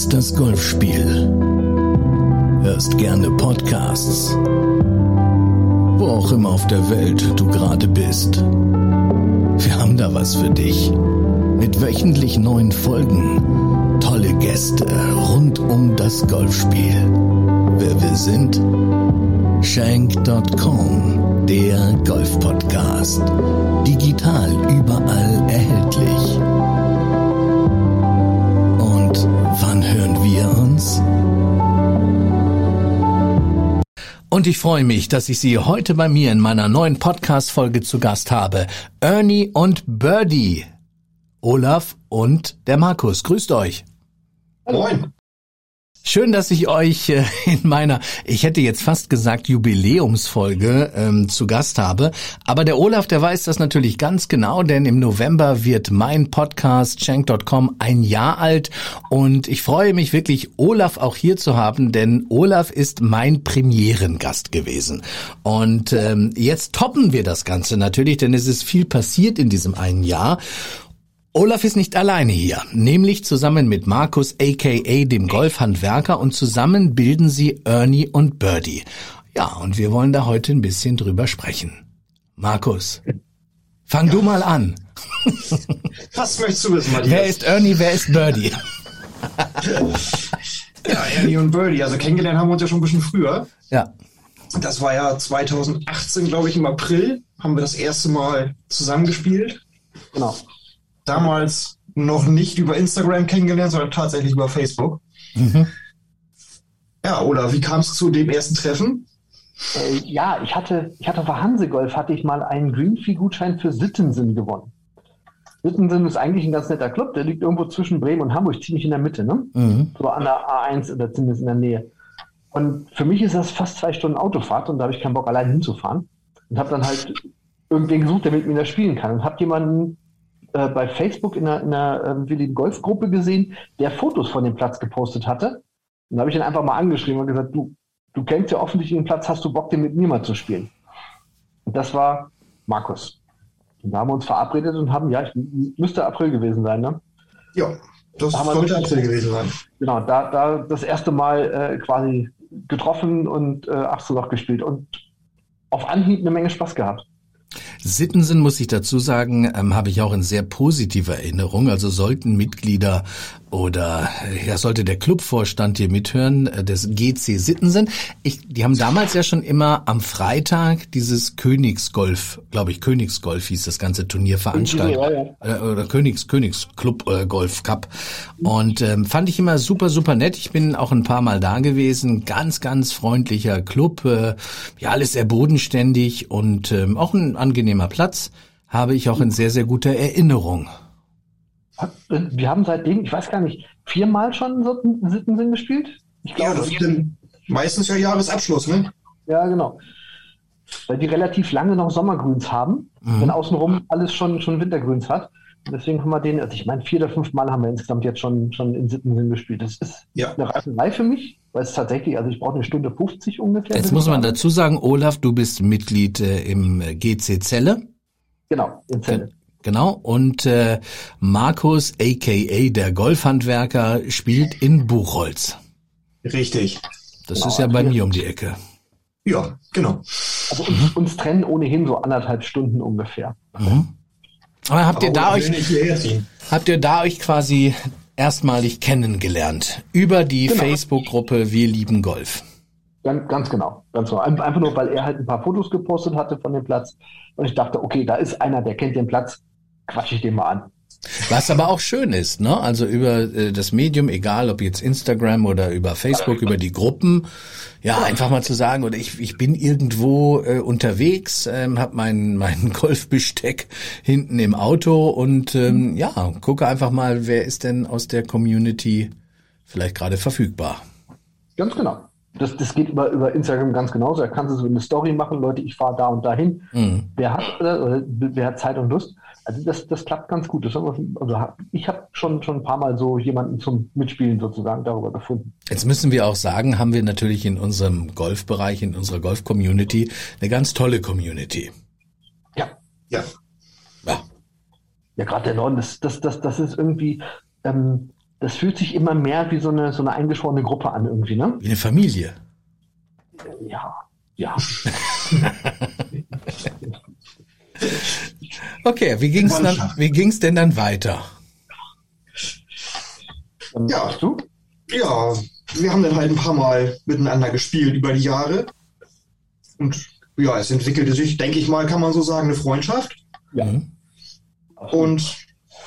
liebst das Golfspiel, hörst gerne Podcasts, wo auch immer auf der Welt du gerade bist. Wir haben da was für dich. Mit wöchentlich neuen Folgen, tolle Gäste rund um das Golfspiel. Wer wir sind? Shank.com, der Golf-Podcast. Digital überall erhältlich. Wann hören wir uns? Und ich freue mich, dass ich Sie heute bei mir in meiner neuen Podcast-Folge zu Gast habe. Ernie und Birdie. Olaf und der Markus. Grüßt euch. Moin. Schön, dass ich euch äh, in meiner, ich hätte jetzt fast gesagt, Jubiläumsfolge ähm, zu Gast habe. Aber der Olaf, der weiß das natürlich ganz genau, denn im November wird mein Podcast Schenk.com ein Jahr alt. Und ich freue mich wirklich, Olaf auch hier zu haben, denn Olaf ist mein Premierengast gewesen. Und ähm, jetzt toppen wir das Ganze natürlich, denn es ist viel passiert in diesem einen Jahr. Olaf ist nicht alleine hier, nämlich zusammen mit Markus aka dem Golfhandwerker und zusammen bilden sie Ernie und Birdie. Ja, und wir wollen da heute ein bisschen drüber sprechen. Markus, fang ja. du mal an. Was möchtest du wissen, Matthias? Wer ist Ernie, wer ist Birdie? ja, Ernie und Birdie, also kennengelernt haben wir uns ja schon ein bisschen früher. Ja. Das war ja 2018, glaube ich, im April, haben wir das erste Mal zusammengespielt. Genau damals noch nicht über Instagram kennengelernt, sondern tatsächlich über Facebook. Mhm. Ja, oder wie kam es zu dem ersten Treffen? Äh, ja, ich hatte, ich hatte für Hansegolf hatte ich mal einen Greenfee-Gutschein für Sittensen gewonnen. Sittensen ist eigentlich ein ganz netter Club, der liegt irgendwo zwischen Bremen und Hamburg, ziemlich in der Mitte, ne? Mhm. So an der A1 oder zumindest in der Nähe. Und für mich ist das fast zwei Stunden Autofahrt und da habe ich keinen Bock, allein hinzufahren. Und habe dann halt irgendwen gesucht, der mit mir da spielen kann. Und habe jemanden äh, bei Facebook in einer, in einer äh, Willigen Golfgruppe gesehen, der Fotos von dem Platz gepostet hatte. Und da habe ich ihn einfach mal angeschrieben und gesagt, du, du kennst ja offensichtlich den Platz, hast du Bock, den mit mir mal zu spielen? Und das war Markus. Und da haben wir uns verabredet und haben, ja, ich, müsste April gewesen sein, ne? Ja, das da sollte April gewesen sein. Genau, da, da das erste Mal äh, quasi getroffen und äh, Achselloch gespielt und auf Anhieb eine Menge Spaß gehabt. Sittensen, muss ich dazu sagen, ähm, habe ich auch in sehr positiver Erinnerung. Also sollten Mitglieder oder ja, sollte der Clubvorstand hier mithören, äh, des GC Sittensen. Ich, die haben damals ja schon immer am Freitag dieses Königsgolf, glaube ich, Königsgolf hieß das ganze Turnier veranstaltet. Ja, ja. Äh, oder Königs, Königsclub äh, Golf Cup. Und ähm, fand ich immer super, super nett. Ich bin auch ein paar Mal da gewesen. Ganz, ganz freundlicher Club. Äh, ja, alles sehr bodenständig und ähm, auch ein angenehmer Platz. Habe ich auch in sehr, sehr guter Erinnerung. Wir haben seitdem, ich weiß gar nicht, viermal schon Sittensinn gespielt? Ich glaube, ja, das ist dann meistens ja Jahresabschluss, ne? Ja, genau. Weil die relativ lange noch Sommergrüns haben, mhm. wenn außenrum alles schon, schon Wintergrüns hat. Deswegen haben wir den, also ich meine, vier oder fünf Mal haben wir insgesamt jetzt schon, schon in Sittensinn gespielt. Das ist ja. eine Reiserei für mich, weil es tatsächlich, also ich brauche eine Stunde 50 ungefähr. Jetzt muss man dazu sagen, Olaf, du bist Mitglied äh, im GC Zelle. Genau, in Zelle. Genau, und äh, Markus, aka der Golfhandwerker, spielt in Buchholz. Richtig. Das genau, ist ja bei mir um die Ecke. Ja, genau. Also uns, mhm. uns trennen ohnehin so anderthalb Stunden ungefähr. Mhm. Aber habt ihr da euch habt ihr da euch quasi erstmalig kennengelernt über die genau. Facebook-Gruppe Wir lieben Golf? Ganz, ganz genau, ganz genau. Einfach nur, weil er halt ein paar Fotos gepostet hatte von dem Platz und ich dachte, okay, da ist einer, der kennt den Platz, quatsche ich den mal an. Was aber auch schön ist, ne? Also über äh, das Medium, egal ob jetzt Instagram oder über Facebook, über die Gruppen, ja, einfach mal zu sagen, oder ich, ich bin irgendwo äh, unterwegs, ähm, habe mein, mein Golfbesteck hinten im Auto und ähm, ja, gucke einfach mal, wer ist denn aus der Community vielleicht gerade verfügbar. Ganz genau. Das, das geht über, über Instagram ganz genauso. Er kann so eine Story machen, Leute, ich fahre da und dahin. Mhm. Wer hat äh, wer hat Zeit und Lust? Also das, das klappt ganz gut. Das also ich habe schon schon ein paar Mal so jemanden zum Mitspielen sozusagen darüber gefunden. Jetzt müssen wir auch sagen, haben wir natürlich in unserem Golfbereich, in unserer Golf-Community eine ganz tolle Community. Ja. Ja. Ja. Ja, gerade der Norden, das, das, das, das ist irgendwie, ähm, das fühlt sich immer mehr wie so eine, so eine eingeschworene Gruppe an irgendwie, ne? Wie eine Familie. Ja, ja. okay, wie ging's dann, wie ging's denn dann weiter? Ja, du? Ja, wir haben dann halt ein paar Mal miteinander gespielt über die Jahre. Und ja, es entwickelte sich, denke ich mal, kann man so sagen, eine Freundschaft. Ja. Und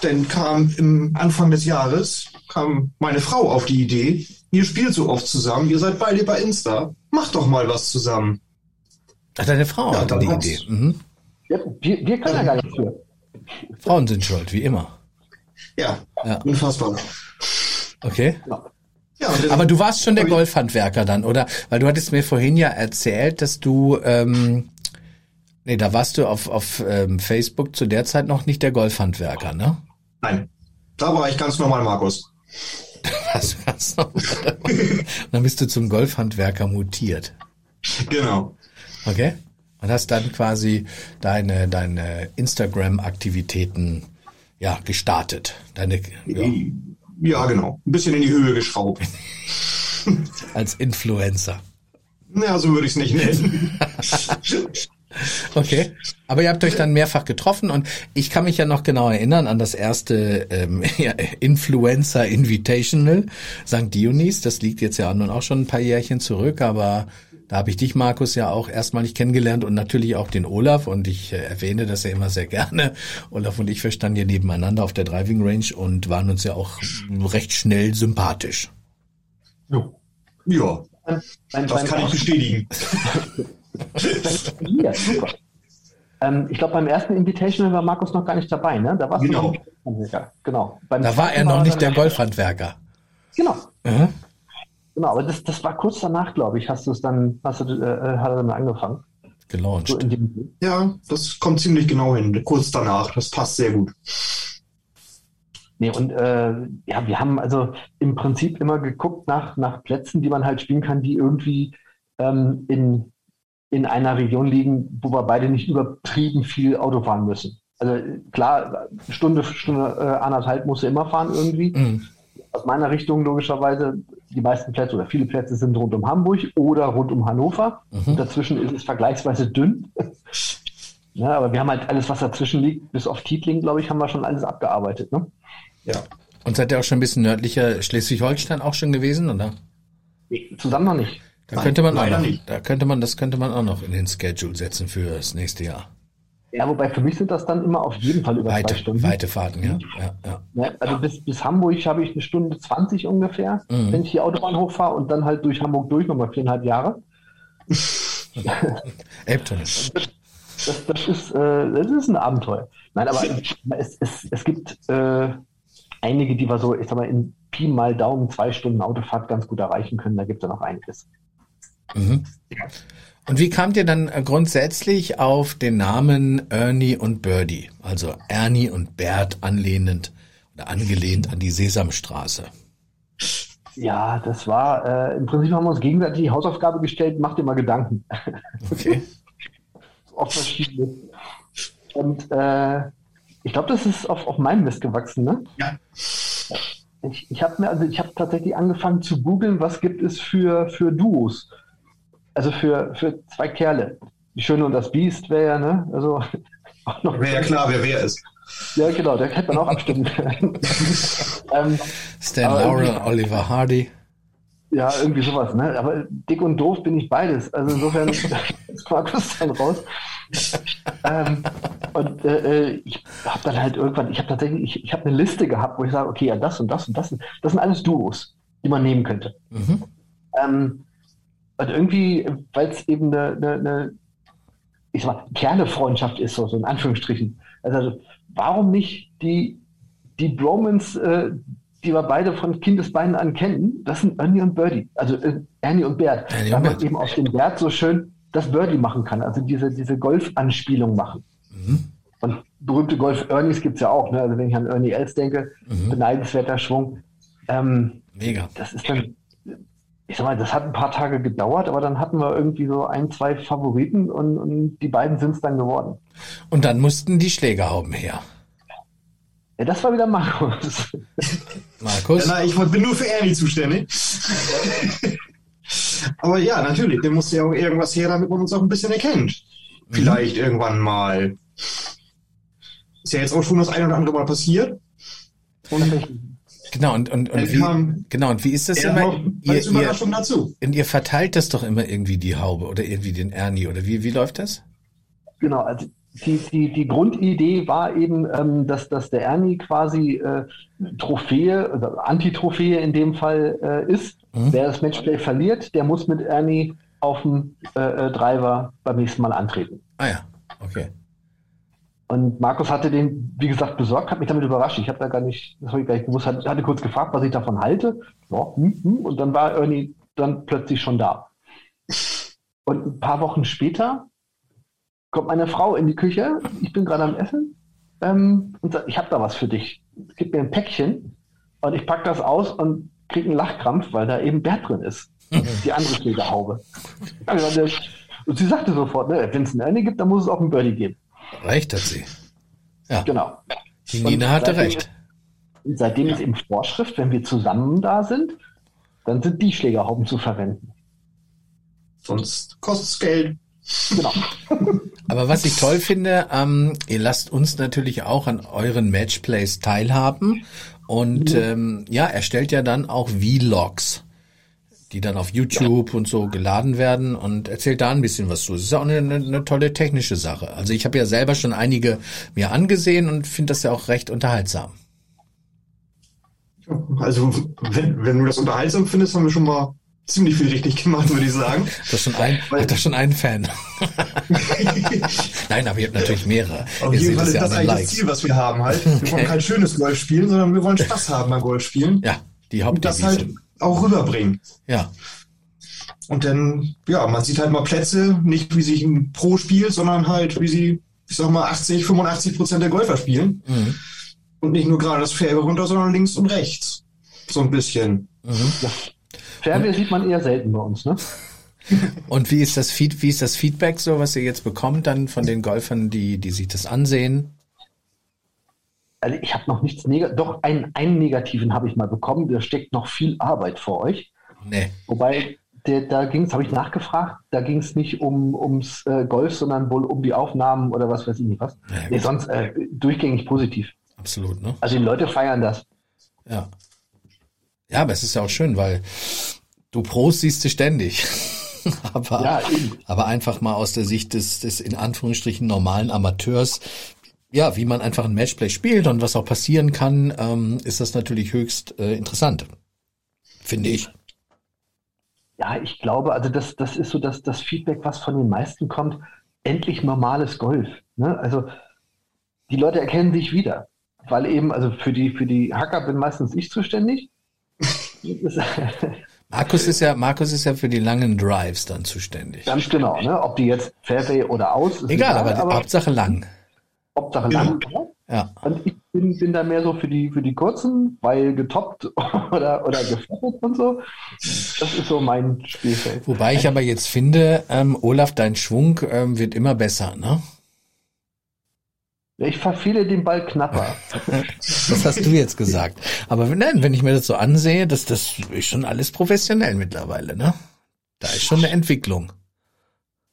dann kam im Anfang des Jahres kam meine Frau auf die Idee, ihr spielt so oft zusammen, ihr seid beide bei Insta, macht doch mal was zusammen. Ach, deine Frau ja, hatte die Idee. Mhm. Ja, wir, wir, können ja gar nicht für. Frauen sind schuld, wie immer. Ja, ja. unfassbar. Okay. Ja. Ja, Aber du warst schon der Golfhandwerker dann, oder? Weil du hattest mir vorhin ja erzählt, dass du, ähm, nee, da warst du auf, auf ähm, Facebook zu der Zeit noch nicht der Golfhandwerker, ne? Nein, da war ich ganz normal, Markus. Was ganz normal. dann bist du zum Golfhandwerker mutiert. Genau. Okay. Und hast dann quasi deine, deine Instagram-Aktivitäten ja, gestartet. Deine, ja. Ja, genau. Ein bisschen in die Höhe geschraubt. Als Influencer. Ja, so würde ich es nicht nennen. okay. Aber ihr habt euch dann mehrfach getroffen und ich kann mich ja noch genau erinnern an das erste ähm, ja, Influencer Invitational St. Dionys. Das liegt jetzt ja nun auch schon ein paar Jährchen zurück, aber da habe ich dich, Markus, ja auch erstmalig kennengelernt und natürlich auch den Olaf. Und ich äh, erwähne das ja immer sehr gerne. Olaf und ich, wir standen ja nebeneinander auf der Driving Range und waren uns ja auch recht schnell sympathisch. Ja. Ja. Mein, das kann ich bestätigen. ja, super. Ähm, ich glaube, beim ersten Invitational war Markus noch gar nicht dabei, ne? Da warst genau. du noch Genau. Beim da war er noch nicht der Golfhandwerker. Genau. Mhm. Genau, aber das, das war kurz danach, glaube ich, hast du es dann, hast du, äh, äh hat er dann angefangen. Gelauncht. So ja, das kommt ziemlich genau hin, kurz danach. Das passt sehr gut. Nee, und äh, ja, wir haben also im Prinzip immer geguckt nach, nach Plätzen, die man halt spielen kann, die irgendwie ähm, in, in einer Region liegen, wo wir beide nicht übertrieben viel Auto fahren müssen. Also klar, Stunde, Stunde äh, anderthalb musst du immer fahren irgendwie. Mhm aus meiner Richtung logischerweise, die meisten Plätze oder viele Plätze sind rund um Hamburg oder rund um Hannover. Mhm. dazwischen ist es vergleichsweise dünn. ja, aber wir haben halt alles, was dazwischen liegt, bis auf Tietling, glaube ich, haben wir schon alles abgearbeitet. Ne? Ja. Und seid ihr auch schon ein bisschen nördlicher Schleswig-Holstein auch schon gewesen, oder? Nee, zusammen noch nicht. Da Nein, könnte man auch noch, nicht. da könnte man, das könnte man auch noch in den Schedule setzen für das nächste Jahr. Ja, wobei für mich sind das dann immer auf jeden Fall über weite, zwei Stunden. Weite Fahrten, ja. ja, ja. also bis, bis Hamburg habe ich eine Stunde 20 ungefähr, mhm. wenn ich die Autobahn hochfahre und dann halt durch Hamburg durch, nochmal viereinhalb Jahre. Elbtunnel. Das, das, ist, äh, das ist ein Abenteuer. Nein, aber es, es, es gibt äh, einige, die wir so, ich sag mal, in Pi mal Daumen zwei Stunden Autofahrt ganz gut erreichen können. Da gibt es ja noch einiges. Mhm. Und wie kamt ihr dann grundsätzlich auf den Namen Ernie und Birdie? Also Ernie und Bert anlehnend oder angelehnt an die Sesamstraße. Ja, das war, äh, im Prinzip haben wir uns gegenseitig die Hausaufgabe gestellt, macht dir mal Gedanken. Okay. auf verschiedene. Und äh, ich glaube, das ist auf, auf meinem Mist gewachsen, ne? Ja. Ich, ich habe mir, also ich habe tatsächlich angefangen zu googeln, was gibt es für, für Duos also für, für zwei Kerle. Die Schöne und das Biest wäre ja, ne? Also Wäre ja klar, wer wer ist. Ja, genau, da hätte man auch abstimmen können. ähm, Stan Laurel, Oliver Hardy. Ja, irgendwie sowas, ne? Aber dick und doof bin ich beides. Also insofern ist Markus dann raus. ähm, und äh, äh ich habe dann halt irgendwann, ich habe tatsächlich, ich, ich habe eine Liste gehabt, wo ich sage, okay, ja, das und das und das, das sind alles Duos, die man nehmen könnte. Mhm. Ähm, und irgendwie, weil es eben eine, eine, eine, ich sag mal, Kernefreundschaft ist, so, so in Anführungsstrichen. Also, warum nicht die, die Bromans, äh, die wir beide von Kindesbeinen an kennen, das sind Ernie und Birdie. Also äh, Ernie und Bert. Ernie weil man eben aus dem Bert so schön das Birdie machen kann, also diese, diese Golf-Anspielung machen. Mhm. Und berühmte Golf-Ernies gibt es ja auch. Ne? Also wenn ich an Ernie Els denke, mhm. beneidenswerter Schwung. Ähm, Mega. Das ist dann ich sag mal, das hat ein paar Tage gedauert, aber dann hatten wir irgendwie so ein, zwei Favoriten und, und die beiden sind es dann geworden. Und dann mussten die Schlägerhauben her. Ja, das war wieder Markus. Markus? Ja, na, ich bin nur für Ernie zuständig. Aber ja, natürlich, der muss ja auch irgendwas her, damit man uns auch ein bisschen erkennt. Mhm. Vielleicht mhm. irgendwann mal. Ist ja jetzt auch schon das ein oder andere Mal passiert. Und Genau, und, und, und wie, genau, und wie ist das immer? Ihr, Überraschung ihr, dazu. Und ihr verteilt das doch immer irgendwie die Haube oder irgendwie den Ernie oder wie, wie läuft das? Genau, also die, die, die Grundidee war eben, ähm, dass, dass der Ernie quasi äh, Trophäe, also Anti-Trophäe in dem Fall äh, ist. Mhm. Wer das Matchplay verliert, der muss mit Ernie auf dem äh, äh Driver beim nächsten Mal antreten. Ah ja, okay. Und Markus hatte den, wie gesagt, besorgt, hat mich damit überrascht. Ich habe da gar nicht, das habe ich gar nicht gewusst, hatte, hatte kurz gefragt, was ich davon halte. Ja, hm, hm, und dann war Ernie dann plötzlich schon da. Und ein paar Wochen später kommt meine Frau in die Küche, ich bin gerade am Essen ähm, und sagt, ich habe da was für dich. Gib mir ein Päckchen und ich packe das aus und kriege einen Lachkrampf, weil da eben Bert drin ist. Die andere Schlägerhaube. Und sie sagte sofort, ne, wenn es einen Ernie gibt, dann muss es auch einen Birdie geben. Recht hat sie. Ja. Genau. Die Nina hatte recht. Ist, seitdem ja. ist eben Vorschrift, wenn wir zusammen da sind, dann sind die Schlägerhauben zu verwenden. Sonst kostet es Geld. Genau. Aber was ich toll finde, ähm, ihr lasst uns natürlich auch an euren Matchplays teilhaben. Und mhm. ähm, ja, erstellt ja dann auch Vlogs die dann auf YouTube ja. und so geladen werden und erzählt da ein bisschen was zu. Es ist auch eine, eine, eine tolle technische Sache. Also ich habe ja selber schon einige mir angesehen und finde das ja auch recht unterhaltsam. Also wenn, wenn du das unterhaltsam findest, haben wir schon mal ziemlich viel richtig gemacht, würde ich sagen. Das schon ein, hat das schon einen Fan. Nein, aber ihr habt natürlich mehrere. Auf jeden Fall ist das eigentlich Likes. das Ziel, was wir haben halt. Wir wollen kein schönes Golf spielen, sondern wir wollen Spaß haben beim Golf spielen. Ja, die Hauptdevise. Und das halt auch rüberbringen. Ja. Und dann, ja, man sieht halt mal Plätze, nicht wie sich ein Pro spielt, sondern halt, wie sie, ich sag mal, 80, 85 Prozent der Golfer spielen. Mhm. Und nicht nur gerade das Fairway runter, sondern links und rechts. So ein bisschen. Mhm. Ja. Fairway sieht man eher selten bei uns, ne? und wie ist das Feed, wie ist das Feedback so, was ihr jetzt bekommt dann von den Golfern, die, die sich das ansehen? Also ich habe noch nichts Negatives, doch einen, einen negativen habe ich mal bekommen, da steckt noch viel Arbeit vor euch. Nee. Wobei, der, da ging es, habe ich nachgefragt, da ging es nicht um, ums äh, Golf, sondern wohl um die Aufnahmen oder was weiß ich nicht was. Ja, nee, sonst äh, durchgängig positiv. Absolut, ne? Also die Leute feiern das. Ja. Ja, aber es ist ja auch schön, weil du Pros siehst du ständig. aber, ja, aber einfach mal aus der Sicht des, des in Anführungsstrichen normalen Amateurs ja, wie man einfach ein Matchplay spielt und was auch passieren kann, ähm, ist das natürlich höchst äh, interessant, finde ich. Ja, ich glaube, also das, das ist so das, das Feedback, was von den meisten kommt. Endlich normales Golf. Ne? Also die Leute erkennen sich wieder, weil eben, also für die, für die Hacker bin meistens ich zuständig. Markus ist ja, Markus ist ja für die langen Drives dann zuständig. Ganz genau, ne? Ob die jetzt Fairway oder aus. Egal, egal, aber, aber Hauptsache lang. Hauptsache genau. lang. Ja. Und ich bin, bin da mehr so für die, für die kurzen, weil getoppt oder, oder gefettet und so. Das ist so mein Spielfeld. Wobei ich aber jetzt finde, ähm, Olaf, dein Schwung ähm, wird immer besser, ne? Ich verfehle den Ball knapper. das hast du jetzt gesagt. Aber nein, wenn ich mir das so ansehe, das, das ist schon alles professionell mittlerweile, ne? Da ist schon eine Entwicklung.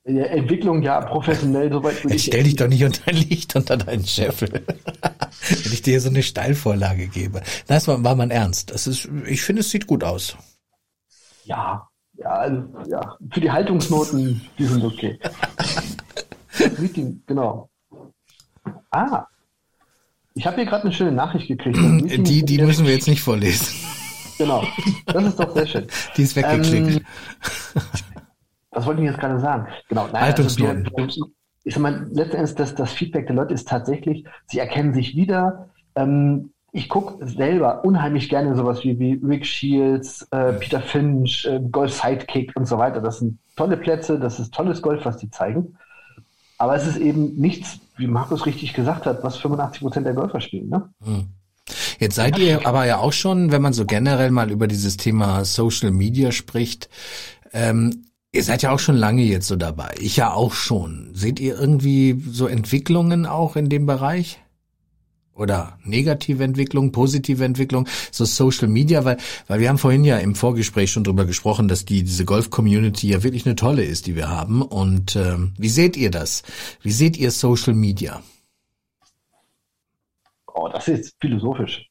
Entwicklung ja professionell soweit. Jetzt stell dich doch nicht unter Licht unter deinen Scheffel. Wenn ich dir so eine Steilvorlage gebe. Das war, war man ernst. Das ist, ich finde, es sieht gut aus. Ja, ja, also, ja. Für die Haltungsnoten, die sind okay. Meeting, genau. Ah. Ich habe hier gerade eine schöne Nachricht gekriegt. Die, die müssen wir jetzt nicht vorlesen. Genau. Das ist doch sehr schön. Die ist weggeklickt. Ähm, was wollte ich jetzt gerade sagen? Genau, nein, also wir, ich sag mal, letztendlich das, das Feedback der Leute ist tatsächlich, sie erkennen sich wieder. Ähm, ich gucke selber unheimlich gerne sowas wie, wie Rick Shields, äh, Peter Finch, äh, Golf Sidekick und so weiter. Das sind tolle Plätze, das ist tolles Golf, was die zeigen. Aber es ist eben nichts, wie Markus richtig gesagt hat, was 85 Prozent der Golfer spielen. Ne? Hm. Jetzt seid ihr aber ja auch schon, wenn man so generell mal über dieses Thema Social Media spricht, ähm, Ihr seid ja auch schon lange jetzt so dabei. Ich ja auch schon. Seht ihr irgendwie so Entwicklungen auch in dem Bereich? oder negative Entwicklung, positive Entwicklung, so Social Media, weil, weil wir haben vorhin ja im Vorgespräch schon drüber gesprochen, dass die, diese Golf-Community ja wirklich eine tolle ist, die wir haben. Und ähm, wie seht ihr das? Wie seht ihr Social Media? Oh, das ist philosophisch.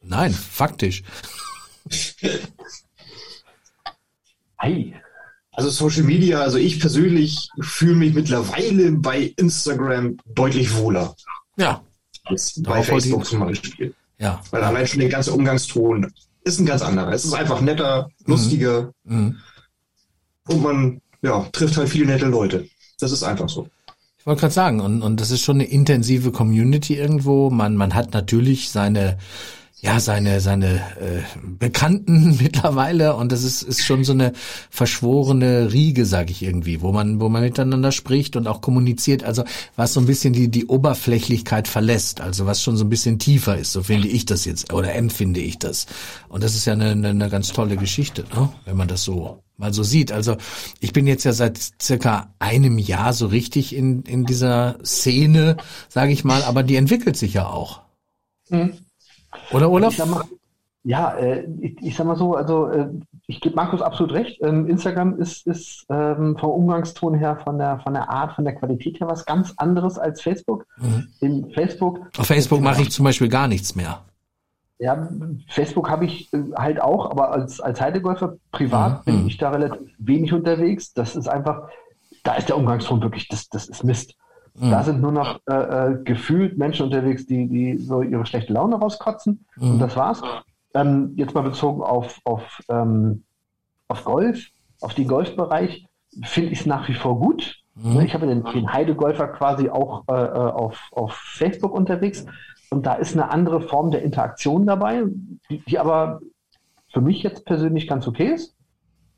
Nein, faktisch. Hey. Also Social Media, also ich persönlich fühle mich mittlerweile bei Instagram deutlich wohler. Ja. Als bei Facebook zum Beispiel. Ja. Weil allein schon der ganze Umgangston ist ein ganz anderer. Es ist einfach netter, mhm. lustiger. Mhm. Und man ja, trifft halt viele nette Leute. Das ist einfach so. Ich wollte gerade sagen, und, und das ist schon eine intensive Community irgendwo. Man, man hat natürlich seine ja seine seine äh, Bekannten mittlerweile und das ist ist schon so eine verschworene Riege, sage ich irgendwie, wo man wo man miteinander spricht und auch kommuniziert. Also was so ein bisschen die die Oberflächlichkeit verlässt, also was schon so ein bisschen tiefer ist, so finde ich das jetzt oder empfinde ich das. Und das ist ja eine, eine, ganz tolle Geschichte, ne? wenn man das so mal so sieht. Also ich bin jetzt ja seit circa einem Jahr so richtig in in dieser Szene, sage ich mal, aber die entwickelt sich ja auch. Mhm. Oder Olaf? Mal, ja, äh, ich, ich, sag mal so, also äh, ich gebe Markus absolut recht. Ähm, Instagram ist, ist ähm, vom Umgangston her, von der, von der Art, von der Qualität her was ganz anderes als Facebook. Mhm. In Facebook. Auf Facebook mache ich zum Beispiel gar nichts mehr. Ja, Facebook habe ich äh, halt auch, aber als, als Heidegolfer privat mhm. bin ich da relativ wenig unterwegs. Das ist einfach, da ist der Umgangston wirklich, das, das ist Mist. Mhm. Da sind nur noch äh, äh, gefühlt Menschen unterwegs, die, die so ihre schlechte Laune rauskotzen. Mhm. Und das war's. Ähm, jetzt mal bezogen auf, auf, ähm, auf Golf, auf den Golfbereich, finde ich es nach wie vor gut. Mhm. Ich habe den, den Heidegolfer quasi auch äh, äh, auf, auf Facebook unterwegs. Und da ist eine andere Form der Interaktion dabei, die, die aber für mich jetzt persönlich ganz okay ist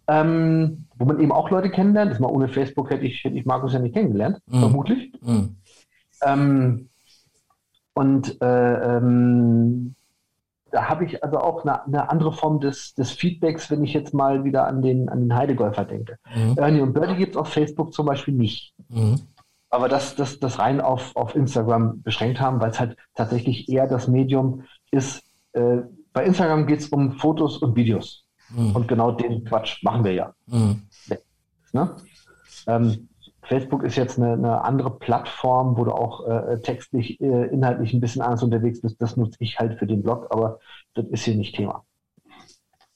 ähm, wo man eben auch Leute kennenlernt. Das mal ohne Facebook hätte ich, hätte ich Markus ja nicht kennengelernt, mhm. vermutlich. Mhm. Ähm, und äh, ähm, da habe ich also auch eine, eine, andere Form des, des Feedbacks, wenn ich jetzt mal wieder an den, an den Heidegolfer denke. Mhm. Ernie und Birdie gibt es auf Facebook zum Beispiel nicht. Mhm. Aber das, das, das rein auf, auf Instagram beschränkt haben, weil es halt tatsächlich eher das Medium ist. Äh, bei Instagram geht es um Fotos und Videos. Mhm. Und genau den Quatsch machen wir ja. Mhm. Ne? Ähm, Facebook ist jetzt eine, eine, andere Plattform, wo du auch äh, textlich, äh, inhaltlich ein bisschen anders unterwegs bist. Das nutze ich halt für den Blog, aber das ist hier nicht Thema.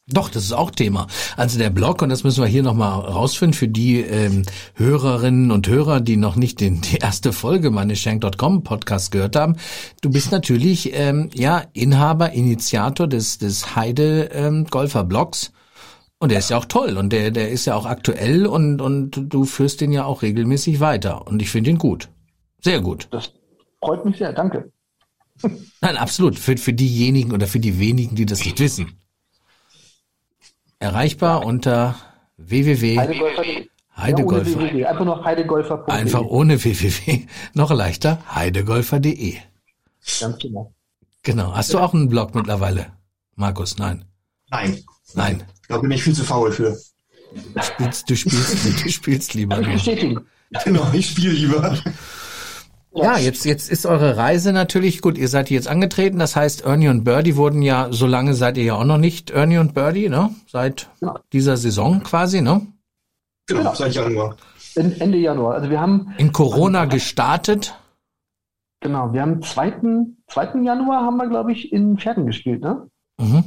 Doch, das ist auch Thema. Also der Blog, und das müssen wir hier nochmal rausfinden, für die ähm, Hörerinnen und Hörer, die noch nicht den, die erste Folge meines Shank.com Podcast gehört haben, du bist natürlich ähm, ja Inhaber, Initiator des, des Heide ähm, Golfer Blogs. Und der ist ja auch toll und der, der ist ja auch aktuell und, und du führst den ja auch regelmäßig weiter. Und ich finde ihn gut. Sehr gut. Das freut mich sehr, danke. Nein, absolut. Für, für diejenigen oder für die wenigen, die das nicht wissen. Erreichbar unter www. Heidegolfer. Ja, Einfach nur heidegolfer.de. Einfach ohne www. Noch leichter. Heidegolfer.de. Ganz genau. Genau. Hast du auch einen Blog mittlerweile? Markus, nein. Nein. Nein. Da bin ich viel zu faul für. Du spielst, du spielst, du spielst lieber. Bestätigen. Genau, ich spiele lieber. Ja, jetzt, jetzt ist eure Reise natürlich gut. Ihr seid jetzt angetreten. Das heißt, Ernie und Birdie wurden ja, so lange seid ihr ja auch noch nicht Ernie und Birdie, ne? Seit genau. dieser Saison quasi, ne? Genau, genau. seit Januar. Ende Januar. Also wir haben. In Corona gestartet. Genau, wir haben zweiten, zweiten Januar haben wir, glaube ich, in Pferden gespielt, ne? Mhm.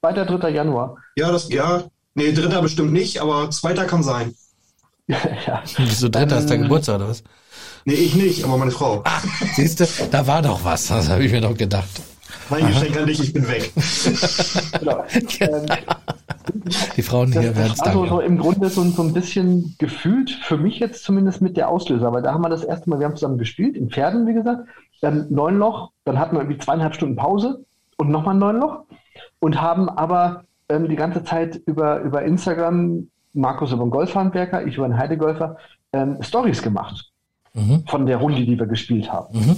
Zweiter, dritter Januar. Ja, das, ja. Nee, dritter bestimmt nicht, aber zweiter kann sein. ja. Wieso dritter? ist der Geburtstag oder was? Nee, ich nicht, aber meine Frau. Ah, siehst du, da war doch was, das habe ich mir doch gedacht. Mein Geschenk an dich, ich bin weg. genau. Die Frauen hier werden es also so im Grunde so, so ein bisschen gefühlt, für mich jetzt zumindest mit der Auslöser, weil da haben wir das erste Mal, wir haben zusammen gespielt, in Pferden, wie gesagt, dann neun Loch, dann hatten wir irgendwie zweieinhalb Stunden Pause und nochmal neun Loch und haben aber ähm, die ganze Zeit über, über Instagram, Markus über den Golfhandwerker, ich über den Heidegolfer, ähm, Stories gemacht mhm. von der Runde, die wir gespielt haben. Mhm.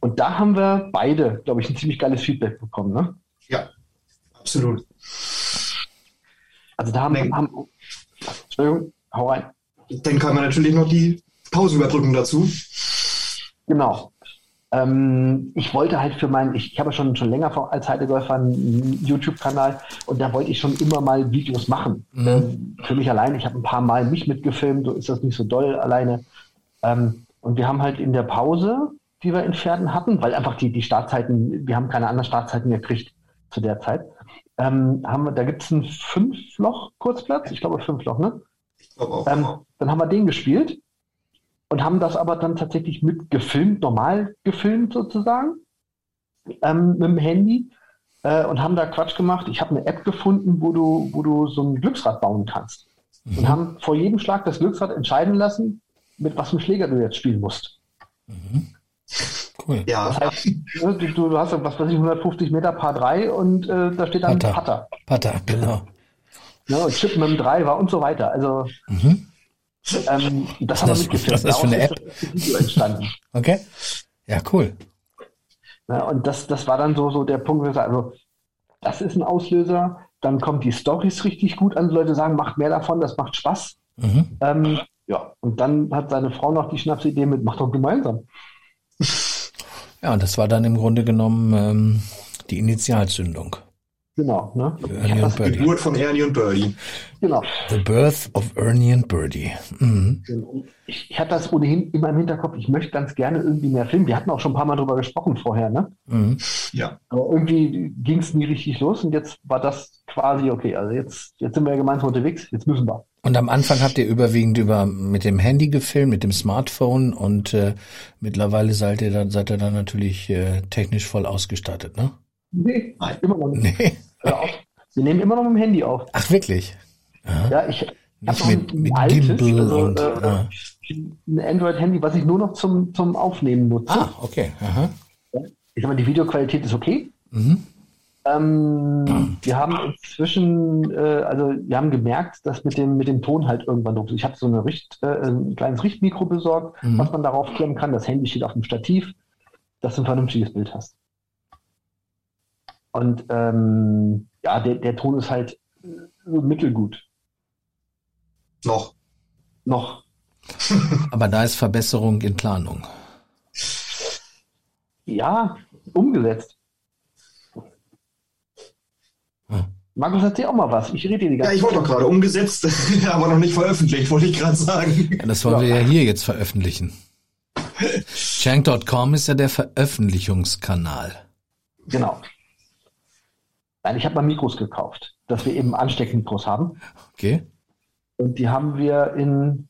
Und da haben wir beide, glaube ich, ein ziemlich geiles Feedback bekommen. Ne? Ja, absolut. Also da haben, wir. Entschuldigung, hau rein. Dann kann man natürlich noch die Pausenüberbrückung dazu. Genau. ähm, ich wollte halt für meinen, ich, ich habe schon, schon länger als Heidegolfer einen YouTube-Kanal und da wollte ich schon immer mal Videos machen. Mhm. Ähm, für mich allein, ich habe ein paar Mal mich mitgefilmt, so ist das nicht so doll alleine. Ähm, und wir haben halt in der Pause, die wir in Pferden hatten, weil einfach die, die Startzeiten, wir haben keine anderen Startzeiten gekriegt zu der Zeit, ähm, haben wir, da gibt es einen Fünf-Loch-Kurzplatz, ich glaube Fünf-Loch, ne? Ähm, dann haben wir den gespielt und haben das aber dann tatsächlich mit gefilmt, normal gefilmt sozusagen, ähm, mit dem Handy äh, und haben da Quatsch gemacht. Ich habe eine App gefunden, wo du, wo du so ein Glücksrad bauen kannst. Mhm. Und haben vor jedem Schlag das Glücksrad entscheiden lassen, mit was für Schläger du jetzt spielen musst. Mhm. Cool. Ja. Das heißt, du, du, hast was weiß ich, 150 Meter Paar 3 und äh, da steht dann Putter. Putter. Putter, genau. Ja, und Chip mit dem 3 war und so weiter. Also mhm. Ähm, das, das haben wir mitgefilmt. Das ist für eine App. Video entstanden. Okay. Ja, cool. Ja, und das, das war dann so, so der Punkt, wo wir sagen, also, das ist ein Auslöser. Dann kommt die Stories richtig gut an. Die Leute sagen, macht mehr davon, das macht Spaß. Mhm. Ähm, ja, und dann hat seine Frau noch die Schnapsidee mit, macht doch gemeinsam. Ja, und das war dann im Grunde genommen ähm, die Initialzündung. Genau, ne? Ernie und Birdie. Geburt von Ernie und Birdie. Genau. The Birth of Ernie and Birdie. Mhm. Ich, ich hatte das ohnehin immer im Hinterkopf, ich möchte ganz gerne irgendwie mehr filmen. Wir hatten auch schon ein paar Mal drüber gesprochen vorher, ne? Mhm. Ja. Aber irgendwie ging es nie richtig los und jetzt war das quasi okay. Also jetzt, jetzt sind wir ja gemeinsam unterwegs, jetzt müssen wir. Und am Anfang habt ihr überwiegend über mit dem Handy gefilmt, mit dem Smartphone und äh, mittlerweile seid ihr dann, seid ihr dann natürlich äh, technisch voll ausgestattet, ne? Nee, Nein. immer noch nicht. Nee. Wir nehmen immer noch mit dem Handy auf. Ach, wirklich? Aha. Ja, ich habe mit, mit altes, Gimbal also, und äh, ah. ein Android-Handy, was ich nur noch zum, zum Aufnehmen nutze. Ah, okay. Aha. Ich sag mal, die Videoqualität ist okay. Mhm. Ähm, mhm. Wir haben inzwischen, äh, also wir haben gemerkt, dass mit dem, mit dem Ton halt irgendwann doof ist. Ich habe so eine Richt, äh, ein kleines Richtmikro besorgt, mhm. was man darauf klemmen kann. Das Handy steht auf dem Stativ, dass du ein vernünftiges Bild hast. Und ähm, ja, der, der Ton ist halt mittelgut. Noch. Noch. Aber da ist Verbesserung in Planung. Ja, umgesetzt. Hm. Markus, erzähl auch mal was. Ich rede dir die ganze Ja, ich wollte doch gerade umgesetzt, aber noch nicht veröffentlicht, wollte ich gerade sagen. Ja, das wollen ja. wir ja hier jetzt veröffentlichen. Shank.com ist ja der Veröffentlichungskanal. Genau. Nein, ich habe mal Mikros gekauft, dass wir eben Ansteckmikros haben. Okay. Und die haben wir in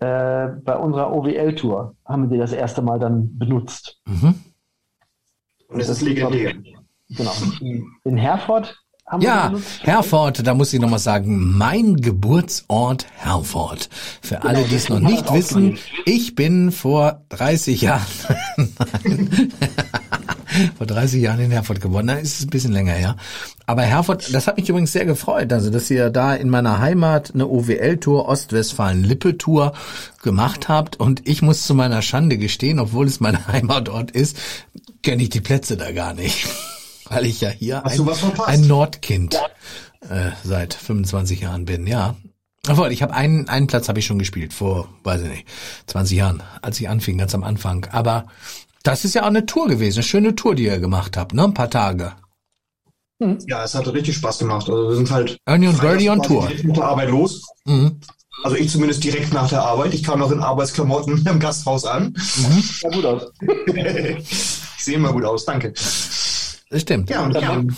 äh, bei unserer OWL-Tour haben wir die das erste Mal dann benutzt. Mhm. Und es ist legendär. Genau. In Herford haben ja, Herford, da muss ich nochmal sagen, mein Geburtsort Herford. Für genau, alle, die es noch nicht wissen, ich bin vor 30 Jahren, vor 30 Jahren in Herford geworden. Dann ist es ein bisschen länger her. Aber Herford, das hat mich übrigens sehr gefreut, also dass ihr da in meiner Heimat eine OWL-Tour, Ostwestfalen-Lippe-Tour gemacht habt. Und ich muss zu meiner Schande gestehen, obwohl es mein Heimatort ist, kenne ich die Plätze da gar nicht weil ich ja hier ein, ein, Nordkind äh, seit 25 Jahren bin, ja. Aber ich habe einen, einen Platz habe ich schon gespielt, vor, weiß ich nicht, 20 Jahren, als ich anfing, ganz am Anfang. Aber das ist ja auch eine Tour gewesen, eine schöne Tour, die ihr gemacht habt, ne? Ein paar Tage. Hm. Ja, es hat richtig Spaß gemacht. Also wir sind halt Ernie und Birdie on Tour. Direkt nach der Arbeit los. Mhm. Also ich zumindest direkt nach der Arbeit. Ich kam noch in Arbeitsklamotten im Gasthaus an. Mhm. Sah gut aus. ich sehe immer gut aus, danke. Das stimmt. Ja, und dann haben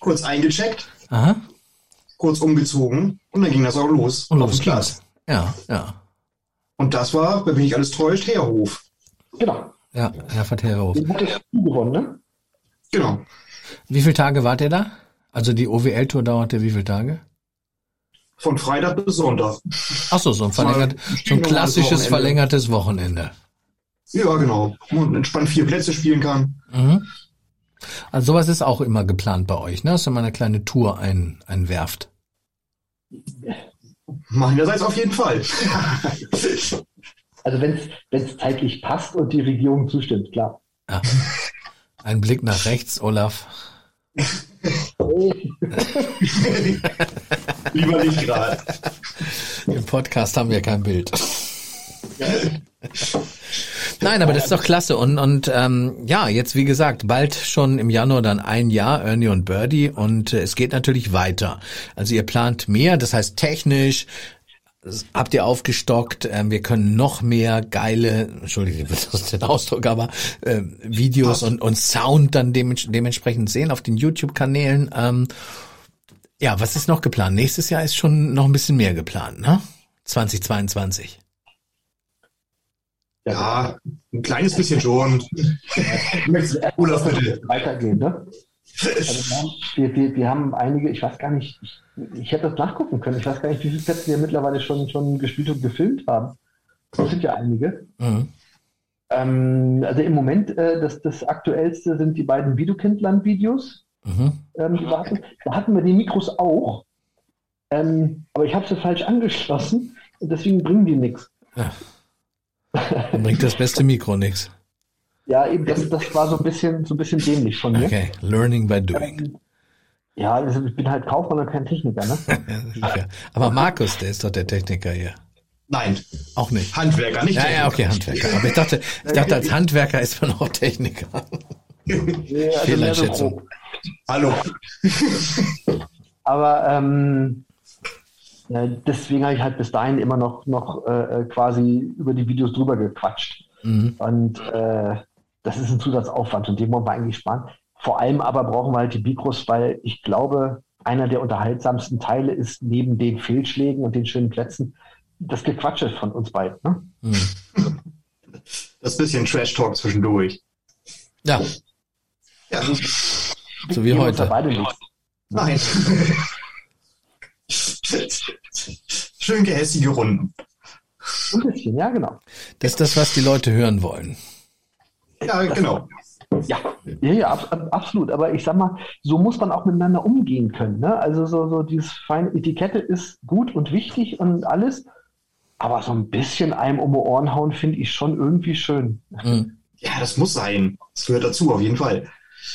kurz eingecheckt, Aha. kurz umgezogen und dann ging das auch los. Und los Platz. Ja, ja. Und das war, wenn mich nicht alles täuscht, Herhof. Genau. Ja, Herford Herhof. Den hattest du gewonnen, ne? Genau. Wie viele Tage wart ihr da? Also die OWL-Tour dauerte wie viele Tage? Von Freitag bis Sonntag. Ach so, so ein, verlängert, so ein klassisches Wochenende. verlängertes Wochenende. Ja, genau. Wo man entspannt vier Plätze spielen kann. Mhm. Also sowas ist auch immer geplant bei euch, ne? Dass ihr mal eine kleine Tour ein, einwerft. Meinerseits auf jeden Fall. also wenn es zeitlich passt und die Regierung zustimmt, klar. Ja. Ein Blick nach rechts, Olaf. Lieber nicht gerade. Im Podcast haben wir kein Bild. Nein, aber das ist doch klasse. Und, und ähm, ja, jetzt wie gesagt, bald schon im Januar dann ein Jahr Ernie und Birdie und äh, es geht natürlich weiter. Also ihr plant mehr, das heißt technisch, habt ihr aufgestockt. Ähm, wir können noch mehr geile, entschuldige das ist den Ausdruck, aber äh, Videos und, und Sound dann dementsprechend sehen auf den YouTube-Kanälen. Ähm, ja, was ist noch geplant? Nächstes Jahr ist schon noch ein bisschen mehr geplant, ne? 2022. Ja, ein kleines bisschen schon. Olaf, bitte. Weitergehen, ne? Also wir, wir, wir haben einige, ich weiß gar nicht, ich, ich hätte das nachgucken können. Ich weiß gar nicht, wie viele Plätze wir mittlerweile schon, schon gespielt und gefilmt haben. Das sind ja einige. Mhm. Ähm, also im Moment, äh, das, das aktuellste sind die beiden Videokindland-Videos. Mhm. Ähm. Da hatten wir die Mikros auch. Ähm, aber ich habe sie falsch angeschlossen und deswegen bringen die nichts. Ja. Dann bringt das beste Mikro nichts. Ja, eben, das, das war so ein bisschen, so ein bisschen dämlich von mir. Okay, learning by doing. Ja, also ich bin halt Kaufmann und kein Techniker, ne? Aber Markus, der ist doch der Techniker hier. Nein. Auch nicht. Handwerker, nicht ja, Techniker. Ja, okay, Handwerker. Aber ich dachte, ich dachte, als Handwerker ist man auch Techniker. Ja, also Fehleinschätzung. Hallo. Aber ähm, deswegen habe ich halt bis dahin immer noch, noch äh, quasi über die Videos drüber gequatscht. Mhm. Und äh, das ist ein Zusatzaufwand und den wollen wir eigentlich sparen. Vor allem aber brauchen wir halt die Mikros, weil ich glaube, einer der unterhaltsamsten Teile ist neben den Fehlschlägen und den schönen Plätzen das Gequatsche von uns beiden. Ne? Mhm. Das bisschen Trash-Talk zwischendurch. Ja. ja. So wie heute. Nein. Schön gehässige Runden. Ein bisschen, ja, genau. Das ist das, was die Leute hören wollen. Ja, genau. Ja, ja, ja ab, absolut. Aber ich sag mal, so muss man auch miteinander umgehen können. Ne? Also so, so dieses feine Etikette ist gut und wichtig und alles. Aber so ein bisschen einem um die Ohren hauen finde ich schon irgendwie schön. Mhm. Ja, das muss sein. Das gehört dazu, auf jeden Fall.